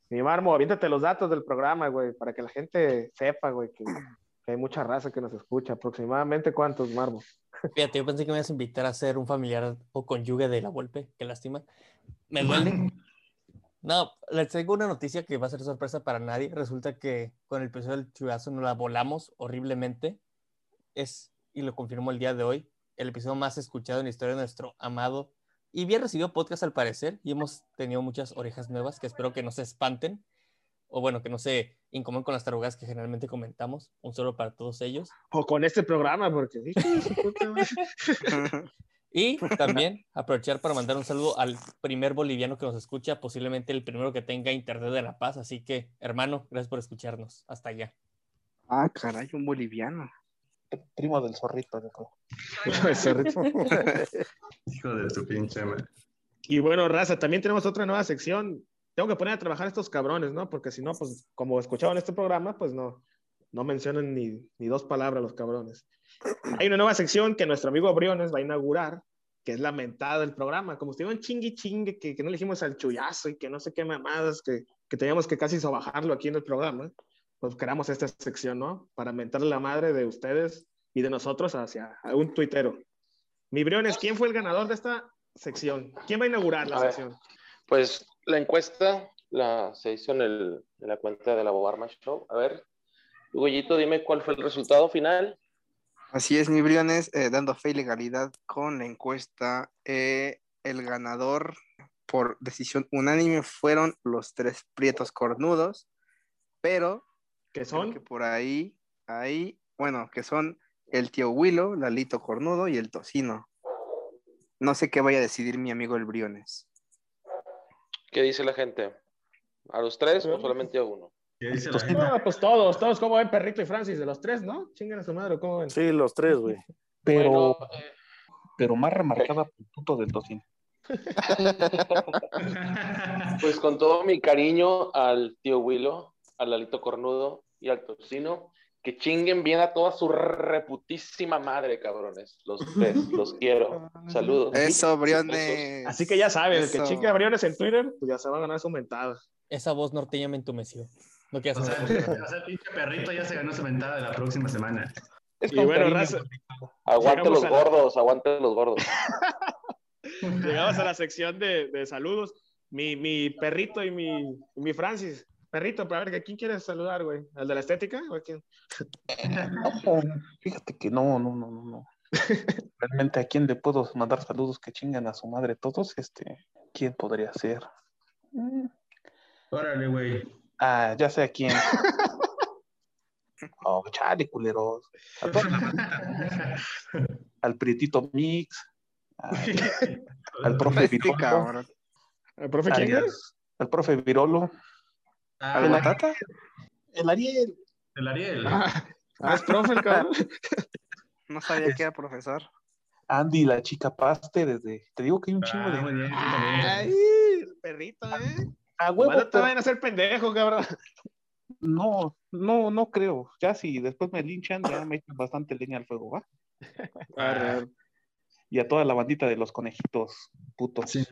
Mi Marmo, aviéntate los datos del programa, güey, para que la gente sepa, güey, que, que hay mucha raza que nos escucha. Aproximadamente cuántos, Marmo. Fíjate, yo pensé que me ibas a invitar a ser un familiar o conyugue de la Volpe, qué lástima. Me duele. No, les traigo una noticia que va a ser sorpresa para nadie. Resulta que con el episodio del chugazo nos la volamos horriblemente. Es, y lo confirmo el día de hoy, el episodio más escuchado en la historia de nuestro amado y bien recibido podcast al parecer. Y hemos tenido muchas orejas nuevas que espero que no se espanten. O bueno, que no se incomoden con las tarugas que generalmente comentamos. Un solo para todos ellos. O con este programa, porque... Y también aprovechar para mandar un saludo al primer boliviano que nos escucha, posiblemente el primero que tenga Internet de La Paz. Así que, hermano, gracias por escucharnos. Hasta allá. Ah, caray, un boliviano. Primo del zorrito, yo creo. El zorrito. Hijo de tu pinche madre. Y bueno, Raza, también tenemos otra nueva sección. Tengo que poner a trabajar a estos cabrones, ¿no? Porque si no, pues como escuchaban este programa, pues no, no mencionan ni, ni dos palabras los cabrones. Hay una nueva sección que nuestro amigo Briones va a inaugurar, que es la mentada del programa. Como estuvieron chingui chingue, que, que no le dijimos al chullazo y que no sé qué mamadas, que, que teníamos que casi sobajarlo aquí en el programa, pues creamos esta sección, ¿no? Para mentarle la madre de ustedes y de nosotros hacia a un tuitero. Mi Briones, ¿quién fue el ganador de esta sección? ¿Quién va a inaugurar la A ver. sección? Pues la encuesta la, se hizo en, el, en la cuenta de la Bobarma Show. A ver, Hugoyito, dime cuál fue el resultado final. Así es, mi Briones, eh, dando fe y legalidad con la encuesta. eh, el ganador por decisión unánime fueron los tres prietos cornudos, pero ¿Qué creo son? que por ahí, ahí, bueno, que son el tío Willow, Lalito Cornudo y el Tocino. No sé qué vaya a decidir mi amigo el Briones. ¿Qué dice la gente? ¿A los tres o solamente a uno? ¿Qué dice la gente? No, pues todos, todos, ¿cómo ven Perrito y Francis? De los tres, ¿no? Chingan a su madre, ¿cómo ven? Sí, los tres, güey. Pero, Bueno, eh, pero más remarcada por el puto del tocino. pues con todo mi cariño al tío Willow, al Lalito Cornudo y al Tocino, que chinguen bien a toda su reputísima madre, cabrones. Los tres, los quiero. Saludos. Eso. Briones. Así que ya saben, el que chingue a Briones en Twitter, pues ya se va a ganar su mentada. Esa voz norteña me entumeció. No quieras O sea, saber. o sea, el pinche perrito ya se ganó su ventada de la próxima semana. Y bueno, raza, Aguante los a la- gordos, aguante los gordos. llegamos a la sección de, de saludos. Mi, mi perrito y mi, y mi Francis. Perrito, para ver, ¿a quién quieres saludar, güey? ¿Al de la estética? ¿O a quién? No, fíjate que no, no, no, no, no. Realmente a quién le puedo mandar saludos que chingan a su madre todos, este, ¿quién podría ser? Mm, Órale, güey. Ah, ya sé a quién. Oh, chale, culeros. A toda la bandita. Al Prietito Mix, al, al profe Virolo. ¿El profe al, quién es? al profe Virolo, Ah, ¿Al Batata? el Ariel. el Ariel. Ah, ah, es profe el cabrón. No sabía que era profesor. Andy, la chica paste, desde. Te digo que hay un chingo Ah, de. muy bien, sí, también. Ay, el perrito, ¿eh? A huevo, Bueno, te vayan a hacer pendejo, cabrón. No, no, no creo. Ya si después me linchan, ya me echan bastante leña al fuego, ¿va? Ah, Y a toda la bandita de los conejitos putos. Sí.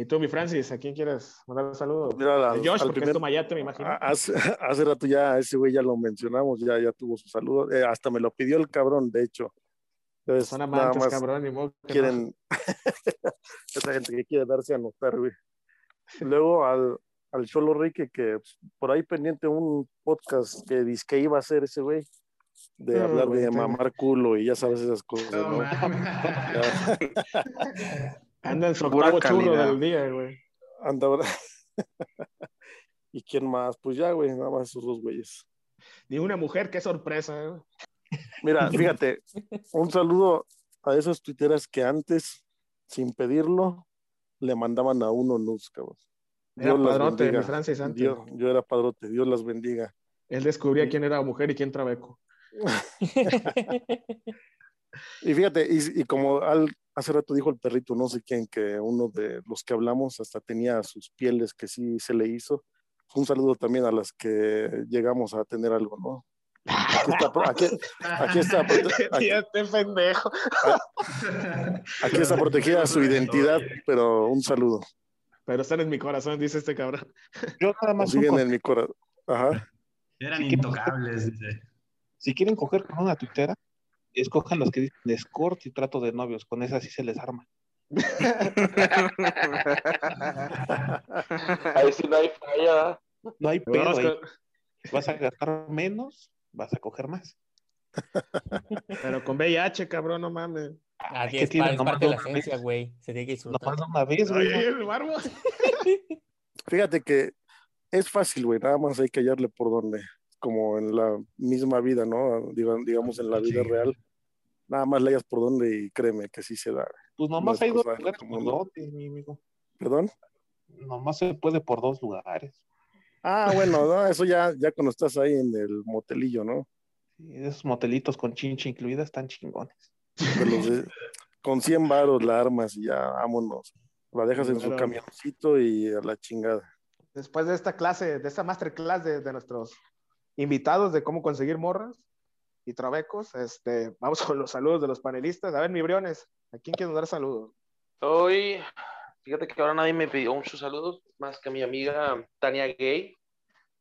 Y tú, mi Francis, ¿a quién quieres mandar saludos? Mira, al- El Josh, al porque primer- es tu mayate, me imagino. Ah, Hace, hace rato ya ese güey ya lo mencionamos, ya, ya tuvo su saludo. Eh, hasta me lo pidió el cabrón, de hecho. Entonces, Son nada amantes, más cabrón, ni modo que no. quieren. Esa gente que quiere darse a notar, güey. Luego al, al Cholo Rique, que pues, por ahí pendiente un podcast que dice que iba a hacer ese güey, de No, hablar güey, de mamar culo y ya sabes esas cosas, No, ¿no? Anda en su octavo churro del día, güey. Anda ahora. ¿Y quién más? Pues ya, güey, nada más esos dos güeyes. Ni una mujer, qué sorpresa, eh. Mira, fíjate, un saludo a esas tuiteras que antes, sin pedirlo, le mandaban a uno nudes, cabrón. Era Dios padrote, mi Francis, antes. Dios- yo era padrote, Dios las bendiga. Él descubría quién era mujer y quién trabeco. Y fíjate, y, y como al, hace rato dijo el perrito, no sé quién, que uno de los que hablamos hasta tenía sus pieles que sí se le hizo. Un saludo también a las que llegamos a tener algo, ¿no? Aquí está, aquí, aquí está, aquí, aquí está protegida su identidad, pero un saludo. Pero están en mi corazón, dice este cabrón. Yo nada más Siguen en mi corazón. Ajá. Eran intocables, dice. Si quieren coger con una tuitera, escojan las que dicen escort y trato de novios. Con esas sí se les arma. Ahí sí no hay falla. No hay pedo. ahí. Vas a gastar menos, vas a coger más. Pero con VIH, cabrón, no mames. Así ¿qué es, tiene? pa- es Nomás parte de la vez. güey. Se tiene que disfrutar. Nomás una vez, güey. Ay, el barbo. Fíjate que es fácil, güey, nada más hay que hallarle por donde, como en la misma vida, ¿no? Diga- Digamos en la vida real, nada más le por donde y créeme que sí se da. Pues nomás hay dos lugares como por dote, mi amigo. ¿Perdón? Nomás se puede por dos lugares. Ah, bueno, no, eso ya, ya cuando estás ahí en el motelillo, ¿no? Sí, esos motelitos con chincha incluida están chingones. De los de- con 100 varos la armas y ya, vámonos. La dejas en su camioncito y a la chingada. Después de esta clase, de esta masterclass de, de nuestros invitados de cómo conseguir morras y trabecos, este, vamos con los saludos de los panelistas. A ver, mi briones, ¿a quién quieres dar saludos? Hoy, fíjate que ahora nadie me pidió muchos saludos, más que mi amiga Tania Gay.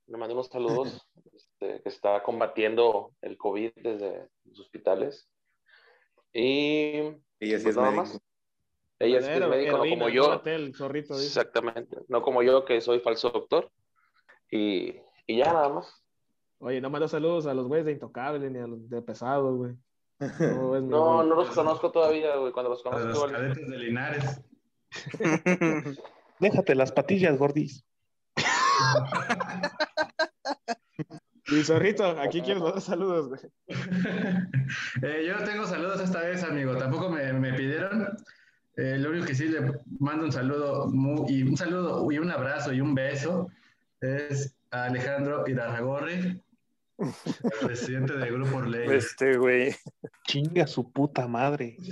Le mandé unos saludos, este, que está combatiendo el COVID desde los hospitales. Y Ella sí pues es nada médico. más. Ella sí es Heroína, médico, no como yo. tómate el zorrito. Exactamente, no como yo que soy falso doctor. Y, y ya nada más. Oye, no mando saludos a los güeyes de Intocable ni a los de Pesado, güey. No, No, los conozco todavía, güey. Cuando los A conozco, los igual- cadetes de Linares. Déjate las patillas, gordis. Y zorrito, ¿a quién quieres dar saludos, güey? Eh, yo no tengo saludos esta vez, amigo. Tampoco me, me pidieron. Eh, lo único que sí le mando un saludo mu- y un saludo y un abrazo y un beso es a Alejandro Irarragorri, el presidente del Grupo Ley. Este, güey. Chinga su puta madre.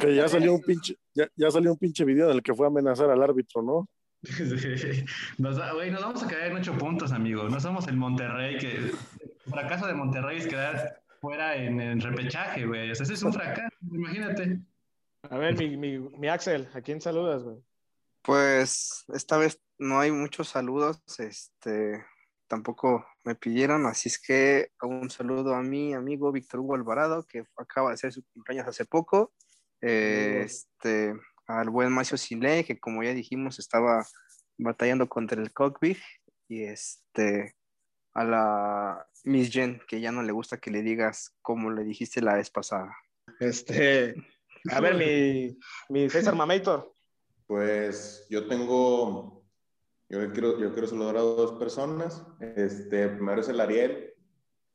Que ya salió un pinche, ya, ya salió un pinche video en el que fue a amenazar al árbitro, ¿no? Sí. Nos, güey, nos vamos a caer en ocho puntos, amigo. No somos el Monterrey que el fracaso de Monterrey es quedar fuera en el repechaje, güey. O sea, ese es un fracaso, imagínate. A ver, mi, mi, mi Axel, ¿a quién saludas, güey? Pues esta vez no hay muchos saludos, este, tampoco me pidieron, así es que un saludo a mi amigo Víctor Hugo Alvarado, que acaba de hacer su cumpleaños hace poco, eh, este, al buen Macio Silé, que como ya dijimos estaba batallando contra el cockpit, y este, a la Miss Jen, que ya no le gusta que le digas como le dijiste la vez pasada. Este, a ver, mi, mi César Mamator. Pues yo tengo, yo quiero, yo quiero saludar a dos personas. Este, primero es el Ariel,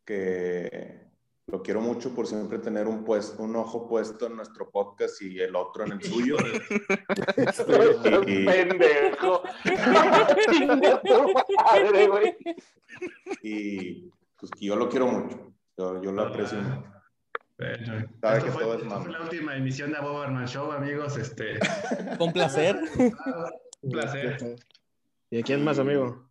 que lo quiero mucho por siempre tener un, pues, un ojo puesto en nuestro podcast y el otro en el suyo. y, Pendejo. Y, pues que yo lo quiero mucho. Yo, yo lo aprecio mucho. Sabe Esto que fue, todo es esto fue mame. la última emisión de Abobarman Show, amigos. Este, Con placer. un placer. ¿Y a quién más, amigo?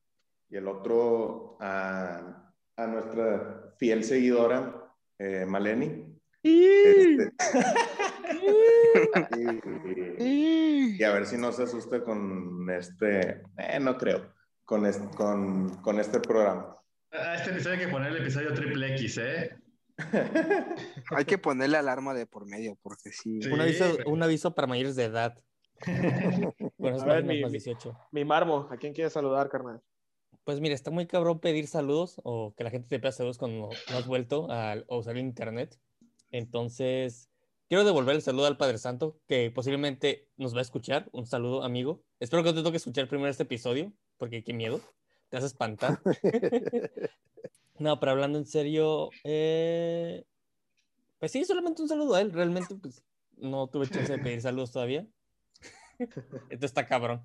Y el otro a, a nuestra fiel seguidora, eh, Maleni. Este, y, y a ver si no se asusta con este, eh, no creo, con este, con, con este programa. A este episodio hay que poner el episodio triple X, ¿eh? Hay que ponerle alarma de por medio, porque sí. Un aviso, un aviso para mayores de edad. A ver, páginas mi, más mi- 18. mi Marmo, ¿a quién quieres saludar, carnal? Pues mira, está muy cabrón pedir saludos o que la gente te pida saludos cuando no has vuelto a, a usar el internet. Entonces, quiero devolver el saludo al Padre Santo, que posiblemente nos va a escuchar. Un saludo, amigo. Espero que no te toque escuchar primero este episodio, porque qué miedo. Te vas a espantar. no, pero hablando en serio, eh, pues sí, solamente un saludo a él. Realmente, pues no tuve chance de pedir saludos todavía. Esto está cabrón.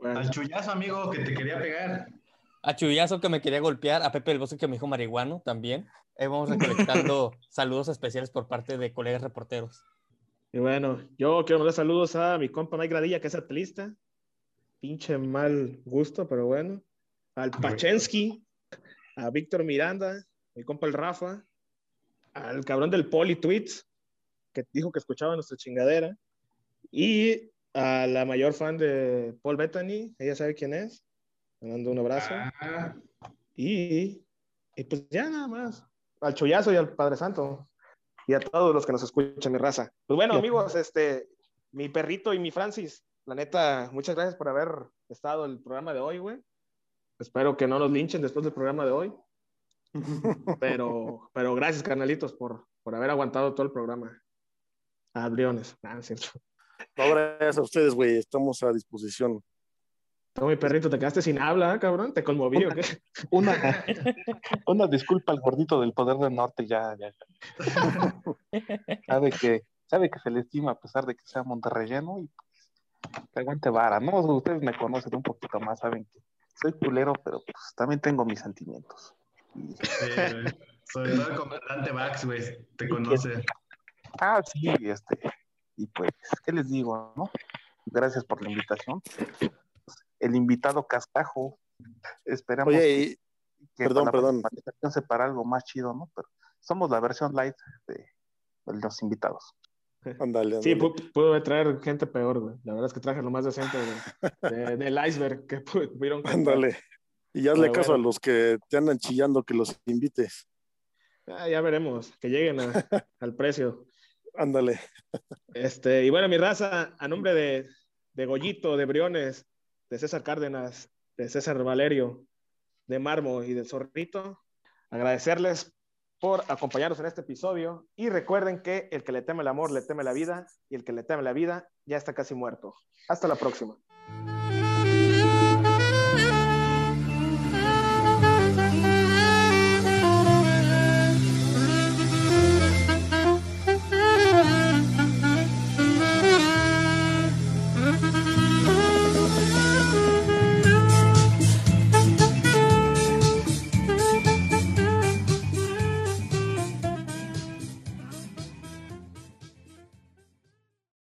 Al chullazo, amigo, que te quería pegar. A Chuyazo que me quería golpear, a Pepe el Bosque que me dijo marihuano también. Ahí vamos recolectando saludos especiales por parte de colegas reporteros. Y bueno, yo quiero mandar saludos a mi compa Mike Gradilla, que es atlista. Pinche mal gusto, pero bueno. Al Pachensky, a Víctor Miranda, mi compa el Rafa, al cabrón del Poli Tweets, que dijo que escuchaba nuestra chingadera, y a la mayor fan de Paul Bettany, ella sabe quién es. Le mando un abrazo. Ah, Y, y pues ya nada más. Al Chollazo y al Padre Santo. y a todos los que nos escuchan, mi raza. Pues bueno, amigos, este, mi perrito y mi Francis, la neta, muchas gracias por haber estado en el programa de hoy, güey. Espero que no nos linchen después del programa de hoy. Pero, pero gracias, carnalitos, por, por haber aguantado todo el programa. A Briones. Ah, es cierto. No, gracias a ustedes, güey. Estamos a disposición. No, mi perrito, te quedaste sin habla, ¿eh, cabrón. ¿Te conmoví o qué? Una, una disculpa al gordito del poder del norte, ya, ya. sabe que, sabe que se le estima a pesar de que sea monterrelleno y pues, que aguante vara, ¿no? Ustedes me conocen un poquito más, saben que soy culero, pero pues también tengo mis sentimientos. Y- Sobre todo el comandante Vax, güey, te conoce. Ah, sí, este, y pues, ¿qué les digo, no? Gracias por la invitación. El invitado cascajo, esperamos Oye, que, y- que perdón, la perdón. se para algo más chido, ¿no? Pero somos la versión light de, de los invitados. Ándale, Sí, ándale. pu- pudo traer gente peor, güey. La verdad es que traje lo más decente de- de- del iceberg que pu- pudieron. Ándale. Y hazle Pero caso bueno. a los que te andan chillando que los invites. Ah, ya veremos, que lleguen a- al precio. Ándale. Este, y bueno, mi raza, a nombre de, de Goyito, de Briones, de César Cárdenas, de César Valerio, de Marmo y del Zorrito, agradecerles por acompañarnos en este episodio y recuerden que el que le teme el amor le teme la vida y el que le teme la vida ya está casi muerto. Hasta la próxima.